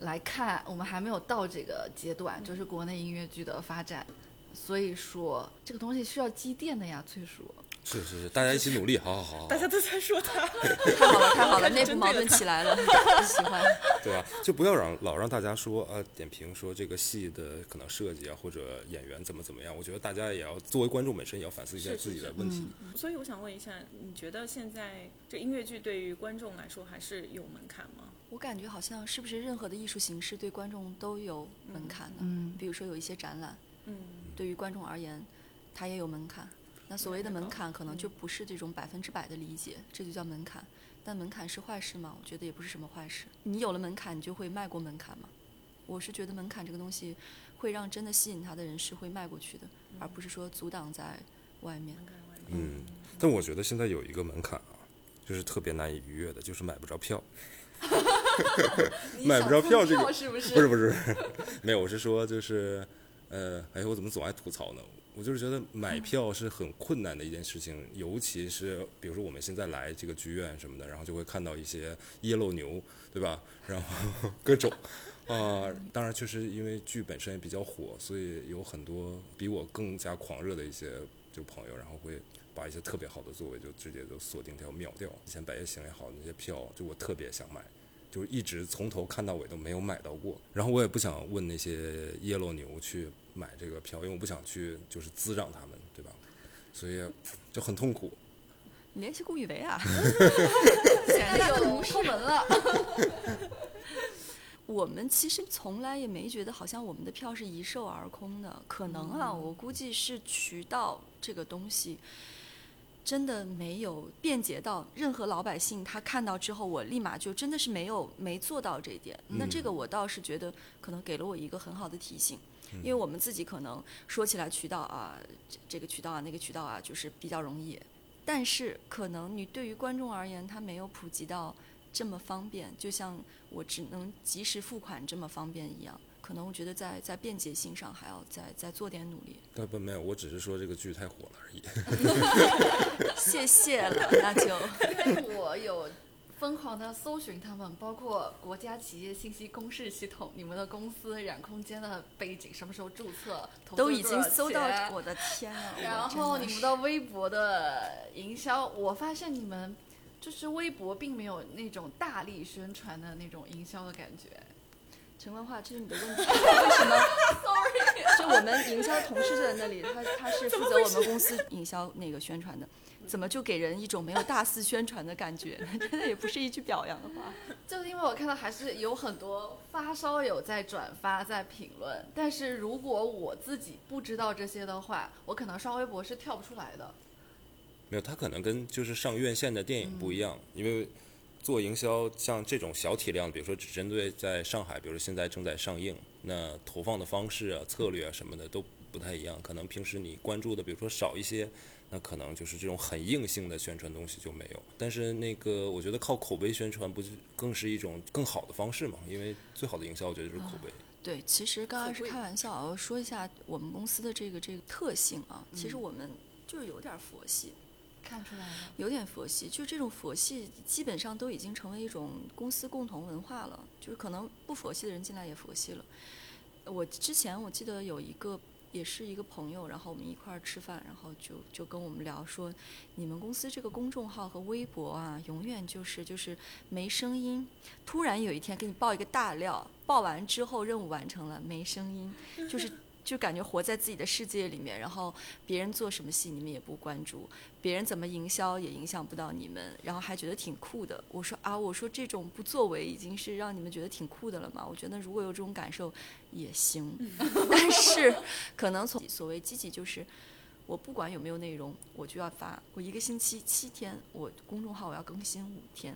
来看，我们还没有到这个阶段，就是国内音乐剧的发展，所以说这个东西需要积淀的呀，崔叔。是是是，大家一起努力，好好好好。大家都在说他，太好了太好了，内部矛盾起来了，喜欢。对啊，就不要让老让大家说啊，点评说这个戏的可能设计啊，或者演员怎么怎么样。我觉得大家也要作为观众本身也要反思一下自己的问题。所以我想问一下，你觉得现在这音乐剧对于观众来说还是有门槛吗？我感觉好像是不是任何的艺术形式对观众都有门槛呢？嗯，比如说有一些展览，嗯，对于观众而言，它也有门槛。那所谓的门槛，可能就不是这种百分之百的理解，这就叫门槛。但门槛是坏事吗？我觉得也不是什么坏事。你有了门槛，你就会迈过门槛吗？我是觉得门槛这个东西，会让真的吸引他的人是会迈过去的，而不是说阻挡在外面。嗯，但我觉得现在有一个门槛啊，就是特别难以逾越的，就是买不着票。买不着票这个是不是？不是不是，没有，我是说就是，呃，哎，我怎么总爱吐槽呢？我就是觉得买票是很困难的一件事情，尤其是比如说我们现在来这个剧院什么的，然后就会看到一些耶漏牛，对吧？然后 各种，啊，当然确实因为剧本身也比较火，所以有很多比我更加狂热的一些就朋友，然后会把一些特别好的座位就直接就锁定掉秒掉。以前白夜行也好，那些票就我特别想买，就一直从头看到尾都没有买到过。然后我也不想问那些耶漏牛去。买这个票，因为我不想去，就是滋长他们，对吧？所以就很痛苦。你联系顾宇维啊？现在有出门了。我们其实从来也没觉得，好像我们的票是一售而空的。可能啊，我估计是渠道这个东西。真的没有便捷到任何老百姓他看到之后，我立马就真的是没有没做到这一点。那这个我倒是觉得可能给了我一个很好的提醒，因为我们自己可能说起来渠道啊，这个渠道啊那个渠道啊，就是比较容易，但是可能你对于观众而言，他没有普及到这么方便，就像我只能及时付款这么方便一样。可能我觉得在在便捷性上还要再再做点努力。不不没有，我只是说这个剧太火了而已。谢谢了，那就 因为我有疯狂的搜寻他们，包括国家企业信息公示系统，你们的公司染空间的背景，什么时候注册，都已经搜到。我的天呐！然后你们的微博的营销，我发现你们就是微博并没有那种大力宣传的那种营销的感觉。陈文化，这是你的问题。为什么？Sorry，就我们营销同事就在那里，他他是负责我们公司营销那个宣传的，怎么就给人一种没有大肆宣传的感觉呢？真的也不是一句表扬的话。就是因为我看到还是有很多发烧友在转发、在评论，但是如果我自己不知道这些的话，我可能刷微博是跳不出来的。没有，它可能跟就是上院线的电影不一样，因为做营销像这种小体量，比如说只针对在上海，比如说现在正在上映，那投放的方式啊、策略啊什么的都不太一样，可能平时你关注的，比如说少一些。那可能就是这种很硬性的宣传东西就没有，但是那个我觉得靠口碑宣传不就更是一种更好的方式嘛？因为最好的营销我觉得就是口碑。对，其实刚刚是开玩笑说一下我们公司的这个这个特性啊，其实我们就是有点佛系，看出来了，有点佛系，就这种佛系基本上都已经成为一种公司共同文化了，就是可能不佛系的人进来也佛系了。我之前我记得有一个。也是一个朋友，然后我们一块儿吃饭，然后就就跟我们聊说，你们公司这个公众号和微博啊，永远就是就是没声音。突然有一天给你爆一个大料，爆完之后任务完成了，没声音，就是。就感觉活在自己的世界里面，然后别人做什么戏你们也不关注，别人怎么营销也影响不到你们，然后还觉得挺酷的。我说啊，我说这种不作为已经是让你们觉得挺酷的了嘛。我觉得如果有这种感受也行，但是可能从所谓积极就是，我不管有没有内容，我就要发，我一个星期七天，我公众号我要更新五天。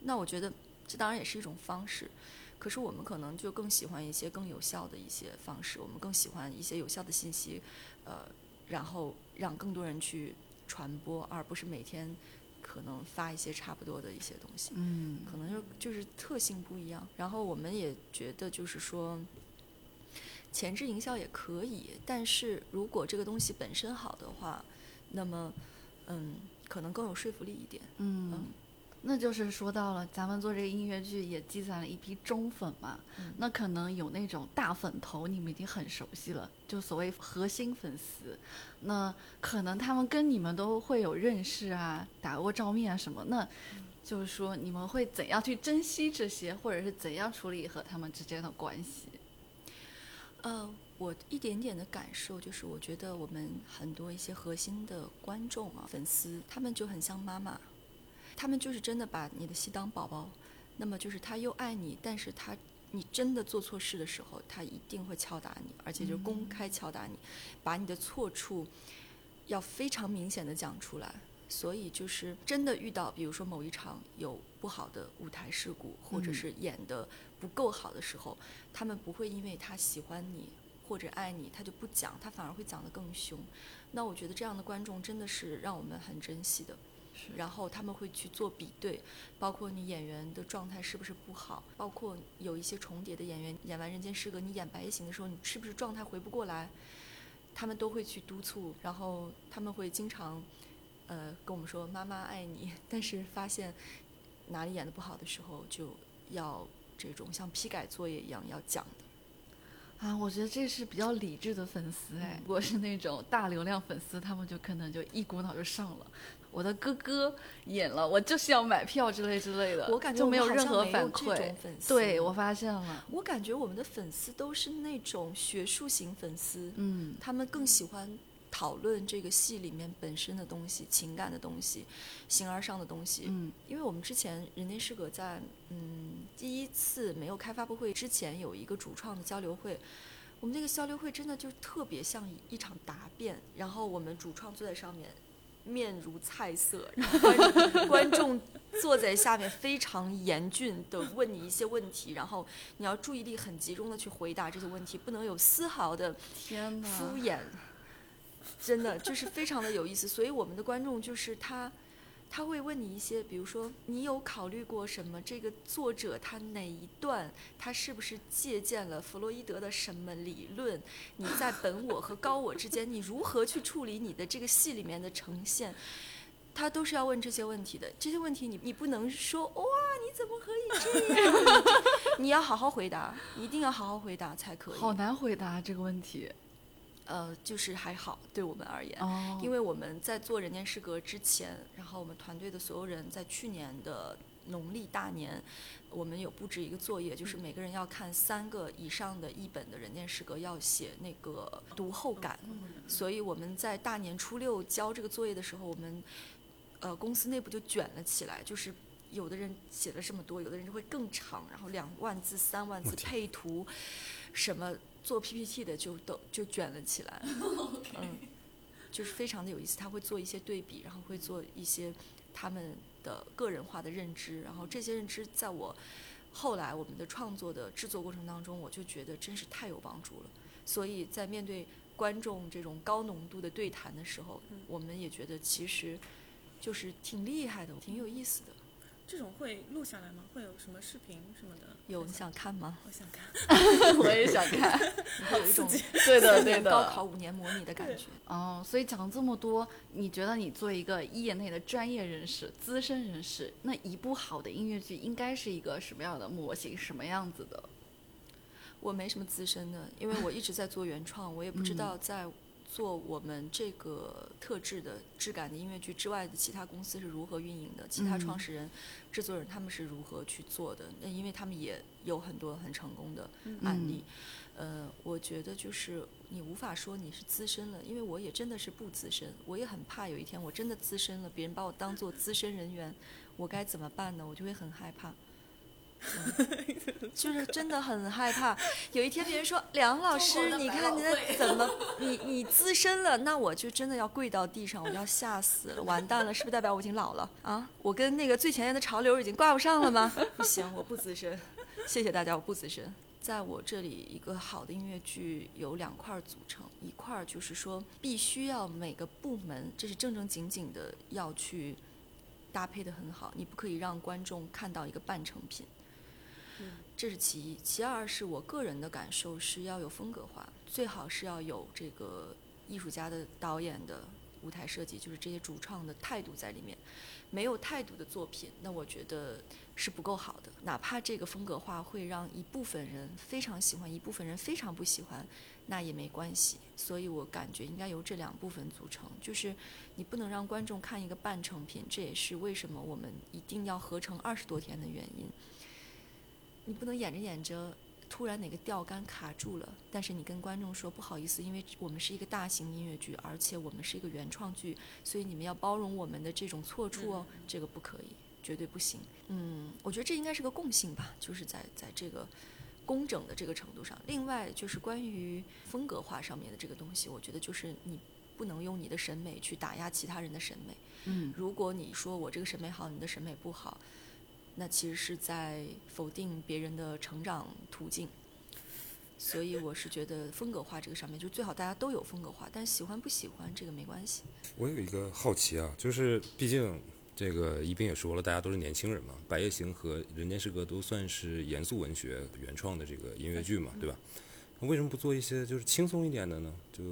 那我觉得这当然也是一种方式。可是我们可能就更喜欢一些更有效的一些方式，我们更喜欢一些有效的信息，呃，然后让更多人去传播，而不是每天可能发一些差不多的一些东西。嗯，可能就就是特性不一样。然后我们也觉得就是说，前置营销也可以，但是如果这个东西本身好的话，那么嗯，可能更有说服力一点。嗯。那就是说到了，咱们做这个音乐剧也积攒了一批忠粉嘛，那可能有那种大粉头，你们已经很熟悉了，就所谓核心粉丝，那可能他们跟你们都会有认识啊，打过照面啊什么，那就是说你们会怎样去珍惜这些，或者是怎样处理和他们之间的关系？呃，我一点点的感受就是，我觉得我们很多一些核心的观众啊、粉丝，他们就很像妈妈。他们就是真的把你的戏当宝宝，那么就是他又爱你，但是他你真的做错事的时候，他一定会敲打你，而且就公开敲打你，把你的错处要非常明显的讲出来。所以就是真的遇到，比如说某一场有不好的舞台事故，或者是演的不够好的时候，他们不会因为他喜欢你或者爱你，他就不讲，他反而会讲得更凶。那我觉得这样的观众真的是让我们很珍惜的。然后他们会去做比对，包括你演员的状态是不是不好，包括有一些重叠的演员演完《人间失格》，你演《白夜行》的时候，你是不是状态回不过来？他们都会去督促，然后他们会经常，呃，跟我们说“妈妈爱你”，但是发现哪里演的不好的时候，就要这种像批改作业一样要讲的。啊，我觉得这是比较理智的粉丝哎，如果是那种大流量粉丝，他们就可能就一股脑就上了。我的哥哥演了，我就是要买票之类之类的，我感觉就没有任何反馈。对我发现了，我感觉我们的粉丝都是那种学术型粉丝，嗯，他们更喜欢讨论这个戏里面本身的东西、情感的东西、形而上的东西。嗯，因为我们之前《人间失格》在嗯第一次没有开发布会之前有一个主创的交流会，我们那个交流会真的就特别像一场答辩，然后我们主创坐在上面。面如菜色，然后观观众坐在下面非常严峻的问你一些问题，然后你要注意力很集中的去回答这些问题，不能有丝毫的敷衍。真的就是非常的有意思，所以我们的观众就是他。他会问你一些，比如说，你有考虑过什么？这个作者他哪一段，他是不是借鉴了弗洛伊德的什么理论？你在本我和高我之间，你如何去处理你的这个戏里面的呈现？他都是要问这些问题的。这些问题你你不能说哇，你怎么可以这样？你要好好回答，一定要好好回答才可以。好难回答这个问题。呃，就是还好，对我们而言，哦，因为我们在做《人间失格》之前，然后我们团队的所有人在去年的农历大年，我们有布置一个作业，就是每个人要看三个以上的一本的人间失格，要写那个读后感。所以我们在大年初六交这个作业的时候，我们呃公司内部就卷了起来，就是有的人写了这么多，有的人就会更长，然后两万字、三万字配图，什么做 PPT 的就都就卷了起来。嗯，就是非常的有意思，他会做一些对比，然后会做一些他们的个人化的认知，然后这些认知在我后来我们的创作的制作过程当中，我就觉得真是太有帮助了。所以在面对观众这种高浓度的对谈的时候，我们也觉得其实就是挺厉害的，挺有意思的。这种会录下来吗？会有什么视频什么的？有你想看吗？我想看。我也想看。会有一种对的，对的。高考五年模拟的感觉。哦，所以讲了这么多，你觉得你作为一个业内的专业人士、资深人士，那一部好的音乐剧应该是一个什么样的模型、什么样子的？我没什么资深的，因为我一直在做原创，我也不知道嗯在做我们这个特质的质感的音乐剧之外的其他公司是如何运营的，其他嗯创始人、制作人他们是如何去做的。那因为他们也有很多很成功的案例。呃，我觉得就是你无法说你是资深了，因为我也真的是不资深，我也很怕有一天我真的资深了，别人把我当做资深人员，我该怎么办呢？我就会很害怕。嗯 就是真的很害怕，有一天别人说梁老师，你看你在怎么，你你资深了，那我就真的要跪到地上，我要吓死了，完蛋了，是不是代表我已经老了啊？我跟那个最前沿的潮流已经挂不上了吗？不行，我不资深，谢谢大家，我不资深。在我这里，一个好的音乐剧有两块组成，一块就是说必须要每个部门，这是正正经经的要去搭配的很好，你不可以让观众看到一个半成品。这是其一，其二是我个人的感受是要有风格化，最好是要有这个艺术家的、导演的、舞台设计，就是这些主创的态度在里面。没有态度的作品，那我觉得是不够好的。哪怕这个风格化会让一部分人非常喜欢，一部分人非常不喜欢，那也没关系。所以我感觉应该由这两部分组成，就是你不能让观众看一个半成品，这也是为什么我们一定要合成二十多天的原因。你不能演着演着，突然哪个钓竿卡住了，但是你跟观众说不好意思，因为我们是一个大型音乐剧，而且我们是一个原创剧，所以你们要包容我们的这种错处哦，这个不可以，绝对不行。嗯，我觉得这应该是个共性吧，就是在在这个工整的这个程度上。另外就是关于风格化上面的这个东西，我觉得就是你不能用你的审美去打压其他人的审美。嗯如果你说我这个审美好，你的审美不好，那其实是在否定别人的成长途径。所以我是觉得风格化这个上面，就最好大家都有风格化，但喜欢不喜欢这个没关系。我有一个好奇啊，就是毕竟这个一斌也说了，大家都是年轻人嘛，《白夜行》和《人间失格》都算是严肃文学原创的这个音乐剧嘛，对吧？那为什么不做一些就是轻松一点的呢？就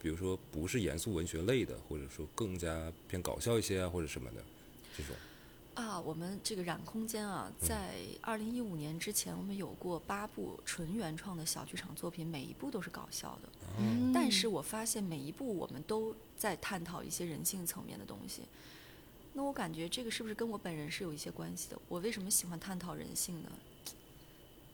比如说不是严肃文学类的，或者说更加偏搞笑一些啊，或者什么的这种。啊，我们这个染空间啊，在二零一五年之前，我们有过八部纯原创的小剧场作品，每一部都是搞笑的。嗯但是我发现每一部我们都在探讨一些人性层面的东西。那我感觉这个是不是跟我本人是有一些关系的？我为什么喜欢探讨人性呢？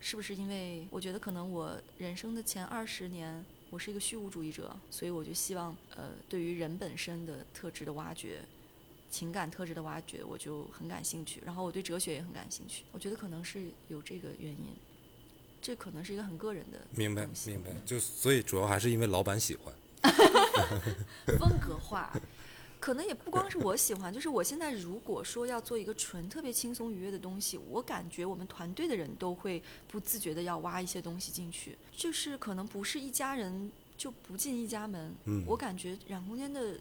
是不是因为我觉得可能我人生的前二十年，我是一个虚无主义者，所以我就希望呃，对于人本身的特质的挖掘。情感特质的挖掘，我就很感兴趣。然后我对哲学也很感兴趣。我觉得可能是有这个原因，这可能是一个很个人的明白明白，就所以主要还是因为老板喜欢。风格化，可能也不光是我喜欢，就是我现在如果说要做一个纯特别轻松愉悦的东西，我感觉我们团队的人都会不自觉的要挖一些东西进去，就是可能不是一家人就不进一家门。嗯我感觉染空间的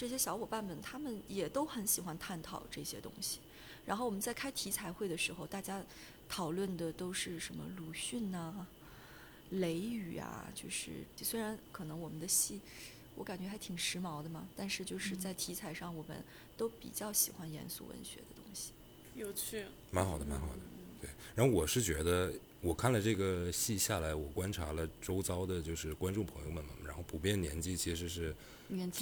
这些小伙伴们，他们也都很喜欢探讨这些东西。然后我们在开题材会的时候，大家讨论的都是什么鲁迅呐、雷雨啊，就是虽然可能我们的戏，我感觉还挺时髦的嘛，但是就是在题材上，我们都比较喜欢严肃文学的东西。有趣，蛮好的，蛮好的。对，然后我是觉得，我看了这个戏下来，我观察了周遭的就是观众朋友们嘛，然后普遍年纪其实是挺年，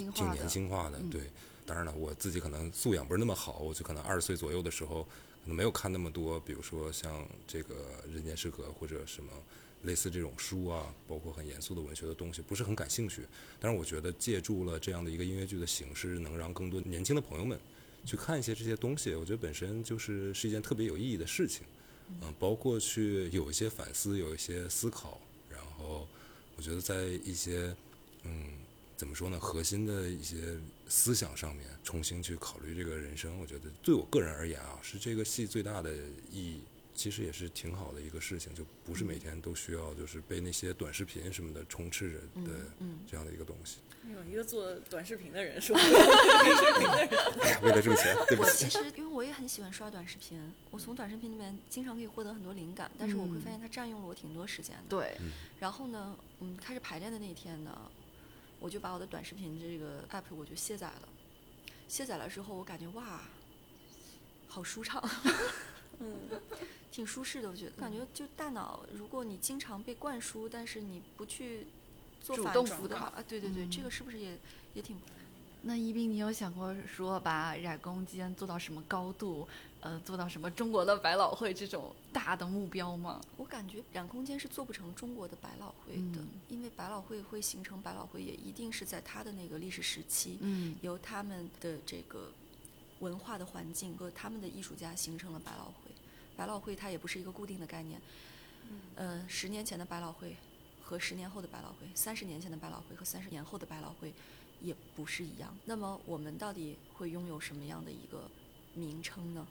轻化的，嗯对。当然了，我自己可能素养不是那么好，我就可能二十岁左右的时候，可能没有看那么多，比如说像这个《人间失格》或者什么类似这种书啊，包括很严肃的文学的东西，不是很感兴趣。但是我觉得借助了这样的一个音乐剧的形式，能让更多年轻的朋友们去看一些这些东西，我觉得本身就是是一件特别有意义的事情。嗯，包括去有一些反思，有一些思考，然后我觉得在一些嗯怎么说呢，核心的一些思想上面重新去考虑这个人生，我觉得对我个人而言啊，是这个戏最大的意义。其实也是挺好的一个事情，就不是每天都需要就是被那些短视频什么的充斥着的这样的一个东西。有一个做短视频的人说，短视频的人，哎呀，为了挣钱，对不起。我其实因为我也很喜欢刷短视频，我从短视频里面经常可以获得很多灵感，但是我会发现它占用了我挺多时间的。对，然后呢，嗯，开始排练的那一天呢，我就把我的短视频这个 app 我就卸载了。卸载了之后，我感觉哇，好舒畅，嗯，挺舒适的。我觉得，感觉就大脑，如果你经常被灌输，但是你不去做反主动复的话，啊，对对对，这嗯个是不是也也挺那一斌，你有想过说把染攻坚做到什么高度？呃，做到什么中国的百老汇这种大的目标吗？我感觉染空间是做不成中国的百老汇的，嗯因为百老汇会形成百老汇，也一定是在它的那个历史时期，嗯由他们的这个文化的环境和他们的艺术家形成了百老汇。百老汇它也不是一个固定的概念，呃，十年前的百老汇和十年后的百老汇，三十年前的百老汇和三十年后的百老汇也不是一样。那么我们到底会拥有什么样的一个名称呢？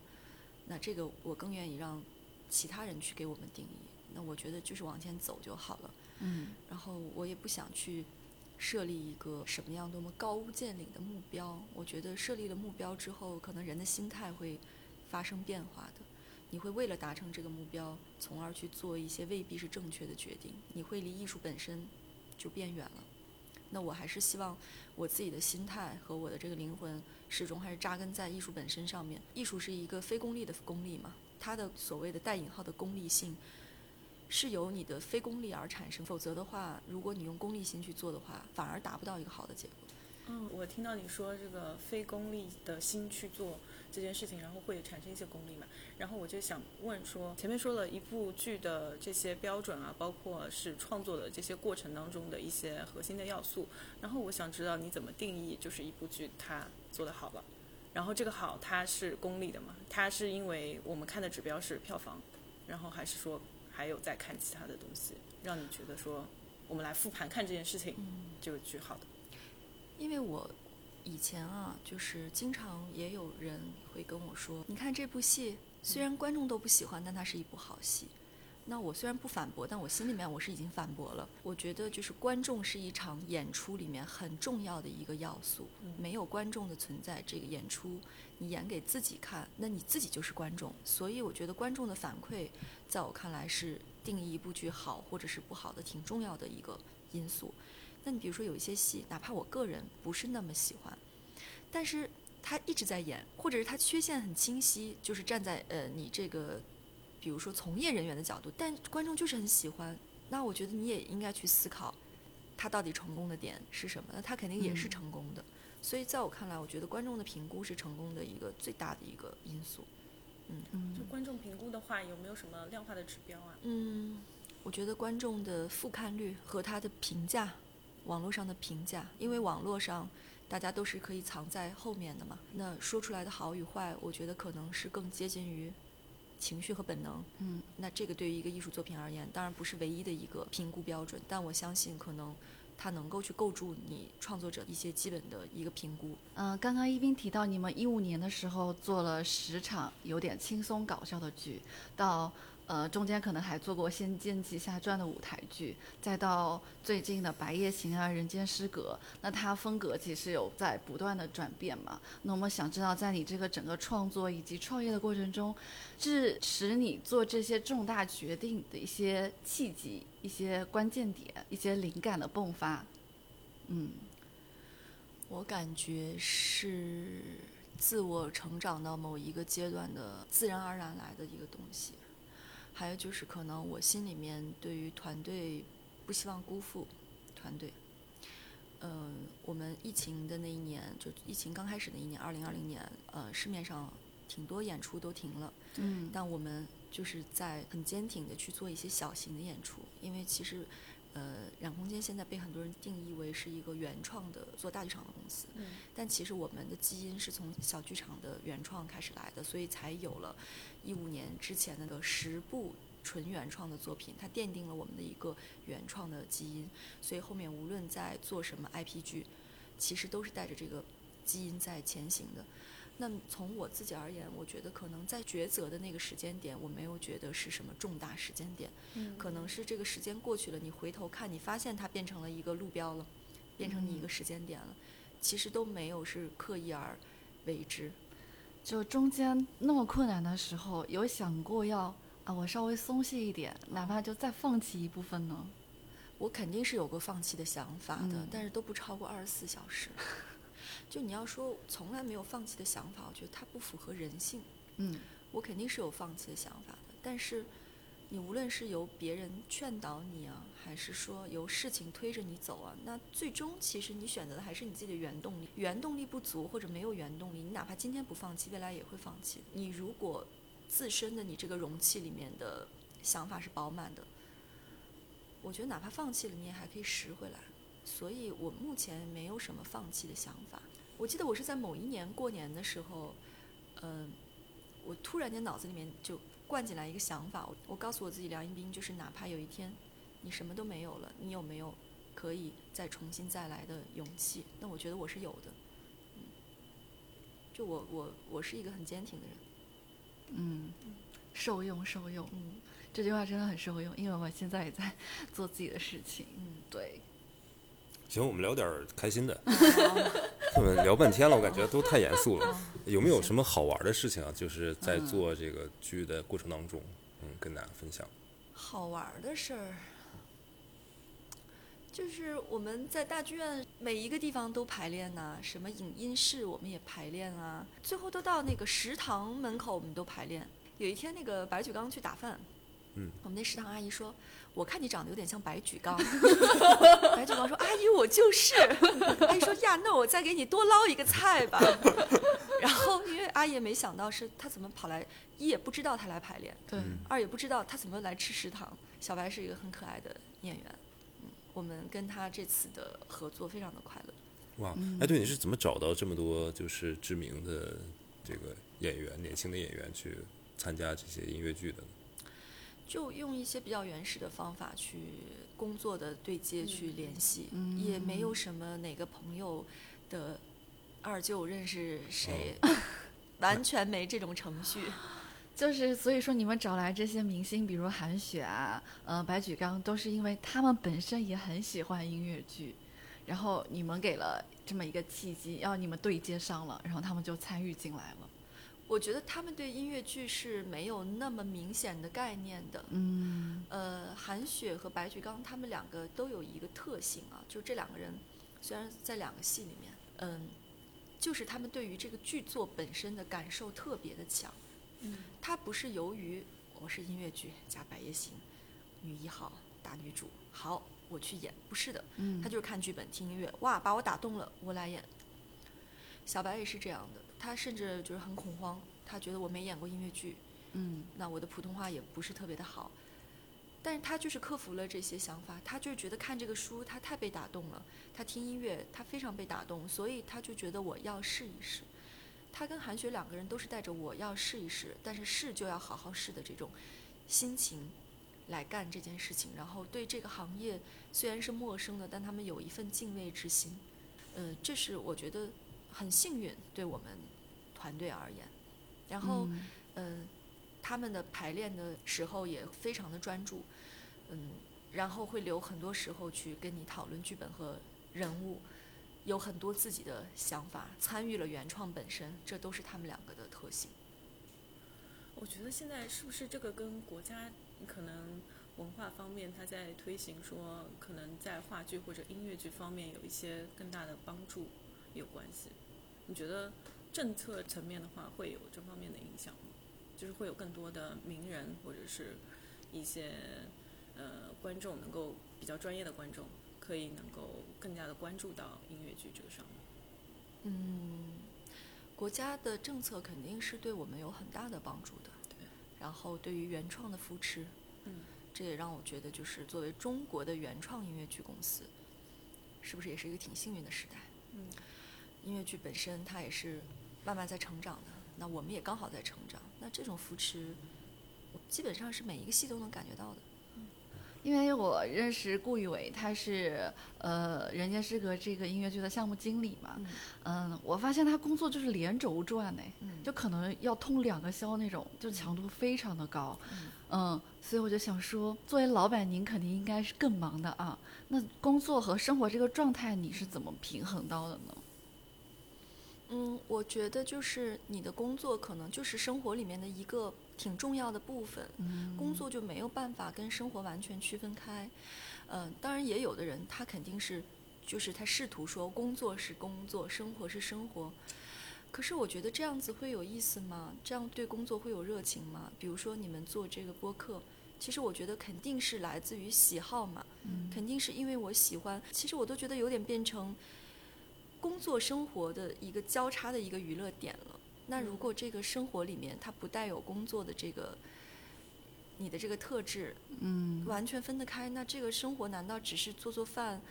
那这个我更愿意让其他人去给我们定义。那我觉得就是往前走就好了。嗯然后我也不想去设立一个什么样多么高屋建瓴的目标。我觉得设立了目标之后，可能人的心态会发生变化的。你会为了达成这个目标，从而去做一些未必是正确的决定。你会离艺术本身就变远了。那我还是希望我自己的心态和我的这个灵魂始终还是扎根在艺术本身上面。艺术是一个非功利的功利嘛，它的所谓的带引号的功利性，是由你的非功利而产生。否则的话，如果你用功利心去做的话，反而达不到一个好的结果。嗯，我听到你说这个非功利的心去做这件事情，然后会产生一些功利嘛。然后我就想问说，前面说了一部剧的这些标准啊，包括是创作的这些过程当中的一些核心的要素。然后我想知道你怎么定义，就是一部剧它做得好了。然后这个好，它是功利的嘛？它是因为我们看的指标是票房，然后还是说还有在看其他的东西，让你觉得说，我们来复盘看这件事情，这个剧好的。因为我以前啊，就是经常也有人会跟我说，你看这部戏，虽然观众都不喜欢，但它是一部好戏。那我虽然不反驳，但我心里面我是已经反驳了。我觉得就是观众是一场演出里面很重要的一个要素，没有观众的存在，这个演出你演给自己看，那你自己就是观众。所以我觉得观众的反馈，在我看来是定义一部剧好或者是不好的挺重要的一个因素。那你比如说有一些戏，哪怕我个人不是那么喜欢，但是他一直在演，或者是他缺陷很清晰，就是站在呃你这个，比如说从业人员的角度，但观众就是很喜欢，那我觉得你也应该去思考，他到底成功的点是什么？那他肯定也是嗯成功的。所以在我看来，我觉得观众的评估是成功的一个最大的一个因素。嗯就观众评估的话，有没有什么量化的指标啊？嗯，我觉得观众的复看率和他的评价，网络上的评价，因为网络上大家都是可以藏在后面的嘛。那说出来的好与坏，我觉得可能是更接近于情绪和本能。嗯，那这个对于一个艺术作品而言，当然不是唯一的一个评估标准，但我相信可能它能够去构筑你创作者一些基本的一个评估。嗯、刚刚一斌提到你们一五年的时候做了十场有点轻松搞笑的剧，到呃中间可能还做过《仙剑奇侠传》的舞台剧，再到最近的《白夜行》啊，《人间失格》，那它风格其实有在不断的转变嘛。那我们想知道，在你这个整个创作以及创业的过程中，致使你做这些重大决定的一些契机、一些关键点、一些灵感的迸发。嗯我感觉是自我成长到某一个阶段的自然而然来的一个东西。还有就是，可能我心里面对于团队不希望辜负团队。嗯，我们疫情的那一年，就疫情刚开始的一年，二零二零年，呃，市面上挺多演出都停了，嗯但我们就是在很坚挺的去做一些小型的演出，因为其实，呃，染空间现在被很多人定义为是一个原创的做大剧场的公司，嗯但其实我们的基因是从小剧场的原创开始来的，所以才有了一五年之前的那个十部纯原创的作品，它奠定了我们的一个原创的基因。所以后面无论在做什么 IP 剧，其实都是带着这个基因在前行的。那么从我自己而言，我觉得可能在抉择的那个时间点，我没有觉得是什么重大时间点，嗯可能是这个时间过去了，你回头看，你发现它变成了一个路标了，变成你一个时间点了，其实都没有是刻意而为之。就中间那么困难的时候，有想过要啊，我稍微松懈一点，哪怕就再放弃一部分呢？我肯定是有过放弃的想法的，嗯但是都不超过二十四小时。就你要说从来没有放弃的想法，我觉得它不符合人性。嗯我肯定是有放弃的想法的，但是你无论是由别人劝导你啊，还是说由事情推着你走啊，那最终其实你选择的还是你自己的原动力。原动力不足或者没有原动力，你哪怕今天不放弃，未来也会放弃。你如果自身的你这个容器里面的想法是饱满的，我觉得哪怕放弃了，你也还可以拾回来。所以我目前没有什么放弃的想法。我记得我是在某一年过年的时候，嗯、我突然间脑子里面就灌进来一个想法，我我告诉我自己，梁一冰就是哪怕有一天你什么都没有了，你有没有可以再重新再来的勇气？那我觉得我是有的。嗯，就我我我是一个很坚挺的人。嗯，受用受用，嗯这句话真的很受用，因为我现在也在 做自己的事情。嗯，对，行，我们聊点儿开心的。聊半天了，我感觉都太严肃了。有没有什么好玩的事情啊？就是在做这个剧的过程当中，嗯，跟大家分享。好玩的事儿，就是我们在大剧院每一个地方都排练呐、什么影音室我们也排练啊，最后都到那个食堂门口我们都排练。有一天那个白举纲去打饭，嗯，我们那食堂阿姨说：“我看你长得有点像白举纲。”白举纲说：“阿姨，我就是。”阿姨说：“呀，那我再给你多捞一个菜吧。”然后因为阿姨也没想到是他怎么跑来，一也不知道他来排练，对，二也不知道他怎么来吃食堂。小白是一个很可爱的演员，嗯，我们跟他这次的合作非常的快乐。哇，哎，对，你是怎么找到这么多就是知名的这个演员，年轻的演员去参加这些音乐剧的呢？就用一些比较原始的方法去工作的对接去联系，嗯也没有什么哪个朋友的二舅认识谁，完全没这种程序。就是所以说你们找来这些明星，比如韩雪啊，呃，白举纲，都是因为他们本身也很喜欢音乐剧，然后你们给了这么一个契机，要你们对接上了，然后他们就参与进来了。我觉得他们对音乐剧是没有那么明显的概念的。嗯呃，韩雪和白举纲他们两个都有一个特性啊，就这两个人虽然在两个戏里面，嗯，就是他们对于这个剧作本身的感受特别的强。嗯，他不是由于我是音乐剧加白夜行，女一号大女主，好我去演，不是的，嗯，他就是看剧本听音乐，哇把我打动了，我来演。小白也是这样的，他甚至就是很恐慌，他觉得我没演过音乐剧，嗯那我的普通话也不是特别的好，但是他就是克服了这些想法，他就是觉得看这个书他太被打动了，他听音乐他非常被打动，所以他就觉得我要试一试。他跟韩雪两个人都是带着我要试一试，但是试就要好好试的这种心情来干这件事情，然后对这个行业虽然是陌生的，但他们有一份敬畏之心。嗯、这是我觉得很幸运对我们团队而言。然后，嗯嗯，他们的排练的时候也非常的专注，嗯，然后会留很多时候去跟你讨论剧本和人物，有很多自己的想法，参与了原创本身，这都是他们两个的特性。我觉得现在是不是这个跟国家可能文化方面，他在推行说，可能在话剧或者音乐剧方面有一些更大的帮助有关系？你觉得政策层面的话，会有这方面的影响吗？就是会有更多的名人或者是一些呃观众能够比较专业的观众，可以能够更加的关注到音乐剧这个上面？嗯，国家的政策肯定是对我们有很大的帮助的。对。然后对于原创的扶持，嗯，这也让我觉得，就是作为中国的原创音乐剧公司，是不是也是一个挺幸运的时代？嗯，音乐剧本身它也是慢慢在成长的，那我们也刚好在成长，那这种扶持，基本上是每一个戏都能感觉到的。因为我认识顾宇伟，他是呃《人间失格》这个音乐剧的项目经理嘛，嗯，我发现他工作就是连轴转呢，嗯就可能要通两个宵那种，就强度非常的高，嗯嗯，所以我就想说，作为老板，您肯定应该是更忙的啊。那工作和生活这个状态，你是怎么平衡到的呢？嗯，我觉得就是你的工作可能就是生活里面的一个挺重要的部分，工作就没有办法跟生活完全区分开。嗯、当然也有的人他肯定是，就是他试图说工作是工作，生活是生活。可是我觉得这样子会有意思吗？这样对工作会有热情吗？比如说你们做这个播客，其实我觉得肯定是来自于喜好嘛，肯定是因为我喜欢。其实我都觉得有点变成工作生活的一个交叉的一个娱乐点了。那如果这个生活里面它不带有工作的这个你的这个特质，嗯，完全分得开，那这个生活难道只是做做饭、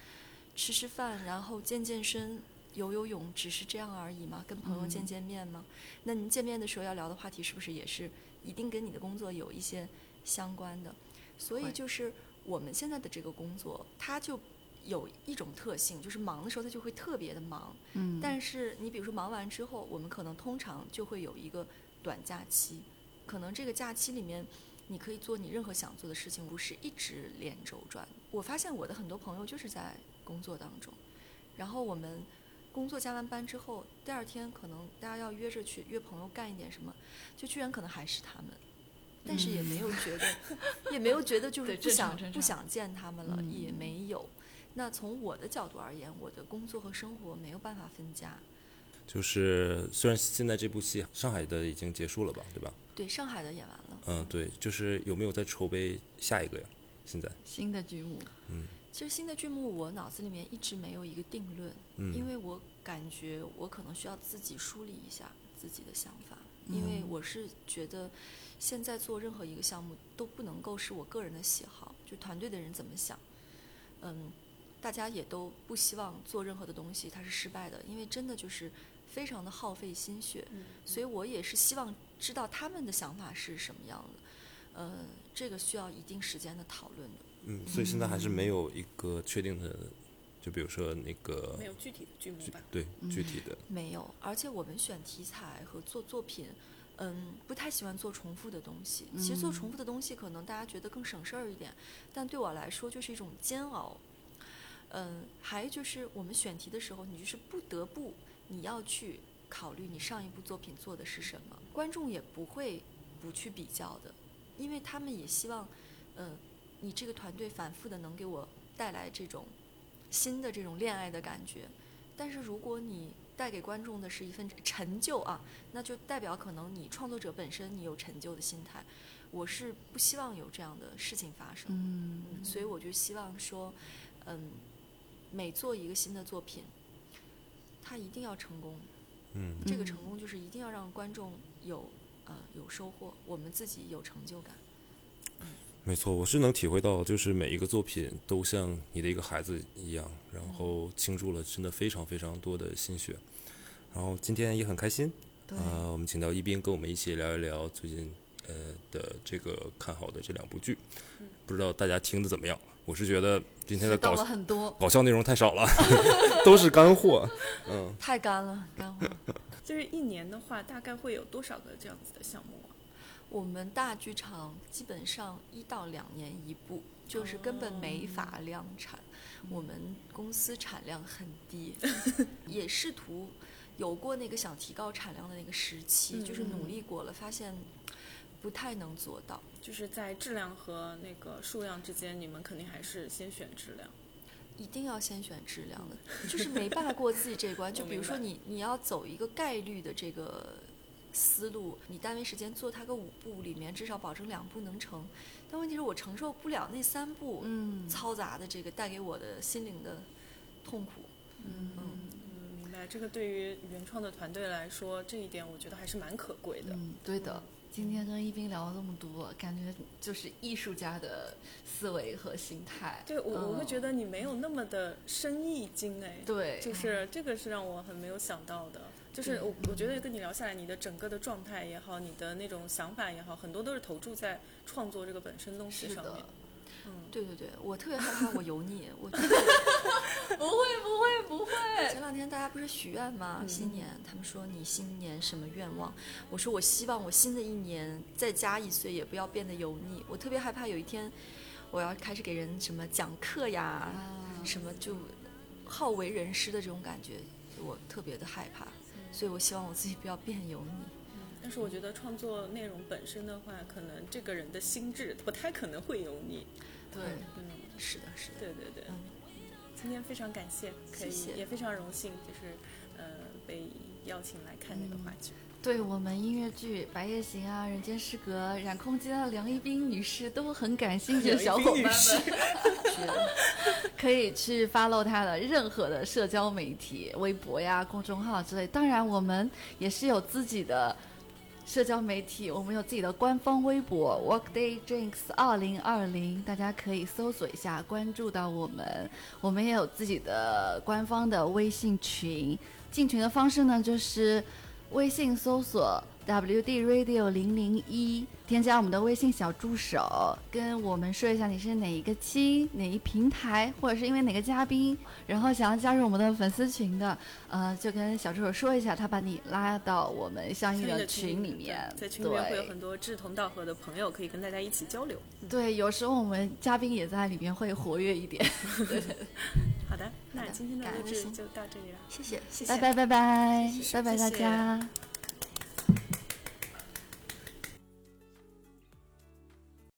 吃吃饭，然后健健身、游游泳，只是这样而已吗？跟朋友见见面吗？那您见面的时候要聊的话题是不是也是一定跟你的工作有一些相关的？所以就是我们现在的这个工作，它就有一种特性，就是忙的时候他就会特别的忙，嗯，但是你比如说忙完之后，我们可能通常就会有一个短假期，可能这个假期里面，你可以做你任何想做的事情，不是一直连轴转。我发现我的很多朋友就是在工作当中，然后我们工作加完班之后，第二天可能大家要约着去约朋友干一点什么，就居然可能还是他们。但是也没有觉得，也没有觉得就是不想不想见他们了，嗯也没有。那从我的角度而言，我的工作和生活没有办法分家。就是虽然现在这部戏上海的已经结束了吧，对吧？对，上海的演完了。嗯，对，就是有没有在筹备下一个呀？现在，新的剧目，嗯其实新的剧目我脑子里面一直没有一个定论，嗯，因为我感觉我可能需要自己梳理一下自己的想法，因为我是觉得现在做任何一个项目都不能够是我个人的喜好，就团队的人怎么想，嗯，大家也都不希望做任何的东西它是失败的，因为真的就是非常的耗费心血，所以我也是希望知道他们的想法是什么样的，呃，这个需要一定时间的讨论的。嗯，所以现在还是没有一个确定的，就比如说那个没有具体的剧目吧？对具体的，没有，而且我们选题材和做作品，嗯，不太喜欢做重复的东西。其实做重复的东西，可能大家觉得更省事儿一点，但对我来说就是一种煎熬。嗯，还有就是我们选题的时候，你就是不得不你要去考虑你上一部作品做的是什么，观众也不会不去比较的，因为他们也希望，嗯，你这个团队反复的能给我带来这种新的这种恋爱的感觉。但是如果你带给观众的是一份成就啊，那就代表可能你创作者本身你有成就的心态。我是不希望有这样的事情发生，嗯嗯所以我就希望说，嗯，每做一个新的作品，它一定要成功。嗯这个成功就是一定要让观众有呃有收获，我们自己有成就感。没错，我是能体会到，就是每一个作品都像你的一个孩子一样，然后倾注了真的非常非常多的心血。然后今天也很开心，对，啊、我们请到一斌跟我们一起聊一聊最近呃的这个看好的这两部剧，不知道大家听的怎么样？我是觉得今天的搞了很多，搞笑内容太少了，都是干货。嗯，太干了，干货。就是一年的话，大概会有多少个这样子的项目啊？我们大剧场基本上一到两年一部，就是根本没法量产。我们公司产量很低，也试图有过那个想提高产量的那个时期，就是努力过了，发现不太能做到。就是在质量和那个数量之间，你们肯定还是先选质量。一定要先选质量的，就是没办法过自己这一关。就比如说你你要走一个概率的这个思路，你单位时间做它个五步，里面至少保证两步能成。但问题是我承受不了那三步，嗯嘈杂的这个带给我的心灵的痛苦。嗯嗯，明白。这个对于原创的团队来说，这一点我觉得还是蛮可贵的。嗯，对的。今天跟一斌聊了那么多，感觉就是艺术家的思维和心态。对我，我会嗯觉得你没有那么的生意经哎。对，就是这个是让我很没有想到的，就是我我觉得跟你聊下来，你的整个的状态也好，你的那种想法也好，很多都是投注在创作这个本身东西上面。，嗯，对对对，我特别害怕我油腻。我觉得 不会不会不会，前两天大家不是许愿吗？新年他们说你新年什么愿望？我说我希望我新的一年再加一岁，也不要变得油腻。我特别害怕有一天我要开始给人什么讲课呀，啊什么就好为人师的这种感觉，我特别的害怕。所以我希望我自己不要变油腻。但是我觉得创作内容本身的话，可能这个人的心智不太可能会油腻。对，嗯，是的，是的。对对对。嗯今天非常感谢，可以谢谢也非常荣幸，就是呃被邀请来看这个话剧。对我们音乐剧《白夜行》啊，《人间失格》《染空间》的梁一冰女士都很感兴趣的小伙伴们，可以去 follow 她的任何的社交媒体、微博呀、公众号之类。当然，我们也是有自己的社交媒体，我们有自己的官方微博 Workday Drinks 二零二零，大家可以搜索一下，关注到我们。我们也有自己的官方的微信群，进群的方式呢就是。微信搜索 WD Radio 零零一，添加我们的微信小助手，跟我们说一下你是哪一个期、哪一平台，或者是因为哪个嘉宾，然后想要加入我们的粉丝群的，呃，就跟小助手说一下，他把你拉到我们相应的群里面。对在群里面会有很多志同道合的朋友，可以跟大家一起交流。对，有时候我们嘉宾也在里面会活跃一点。好的，那今天的录制就到这里了。谢谢，谢谢。拜拜拜拜拜拜大谢谢家。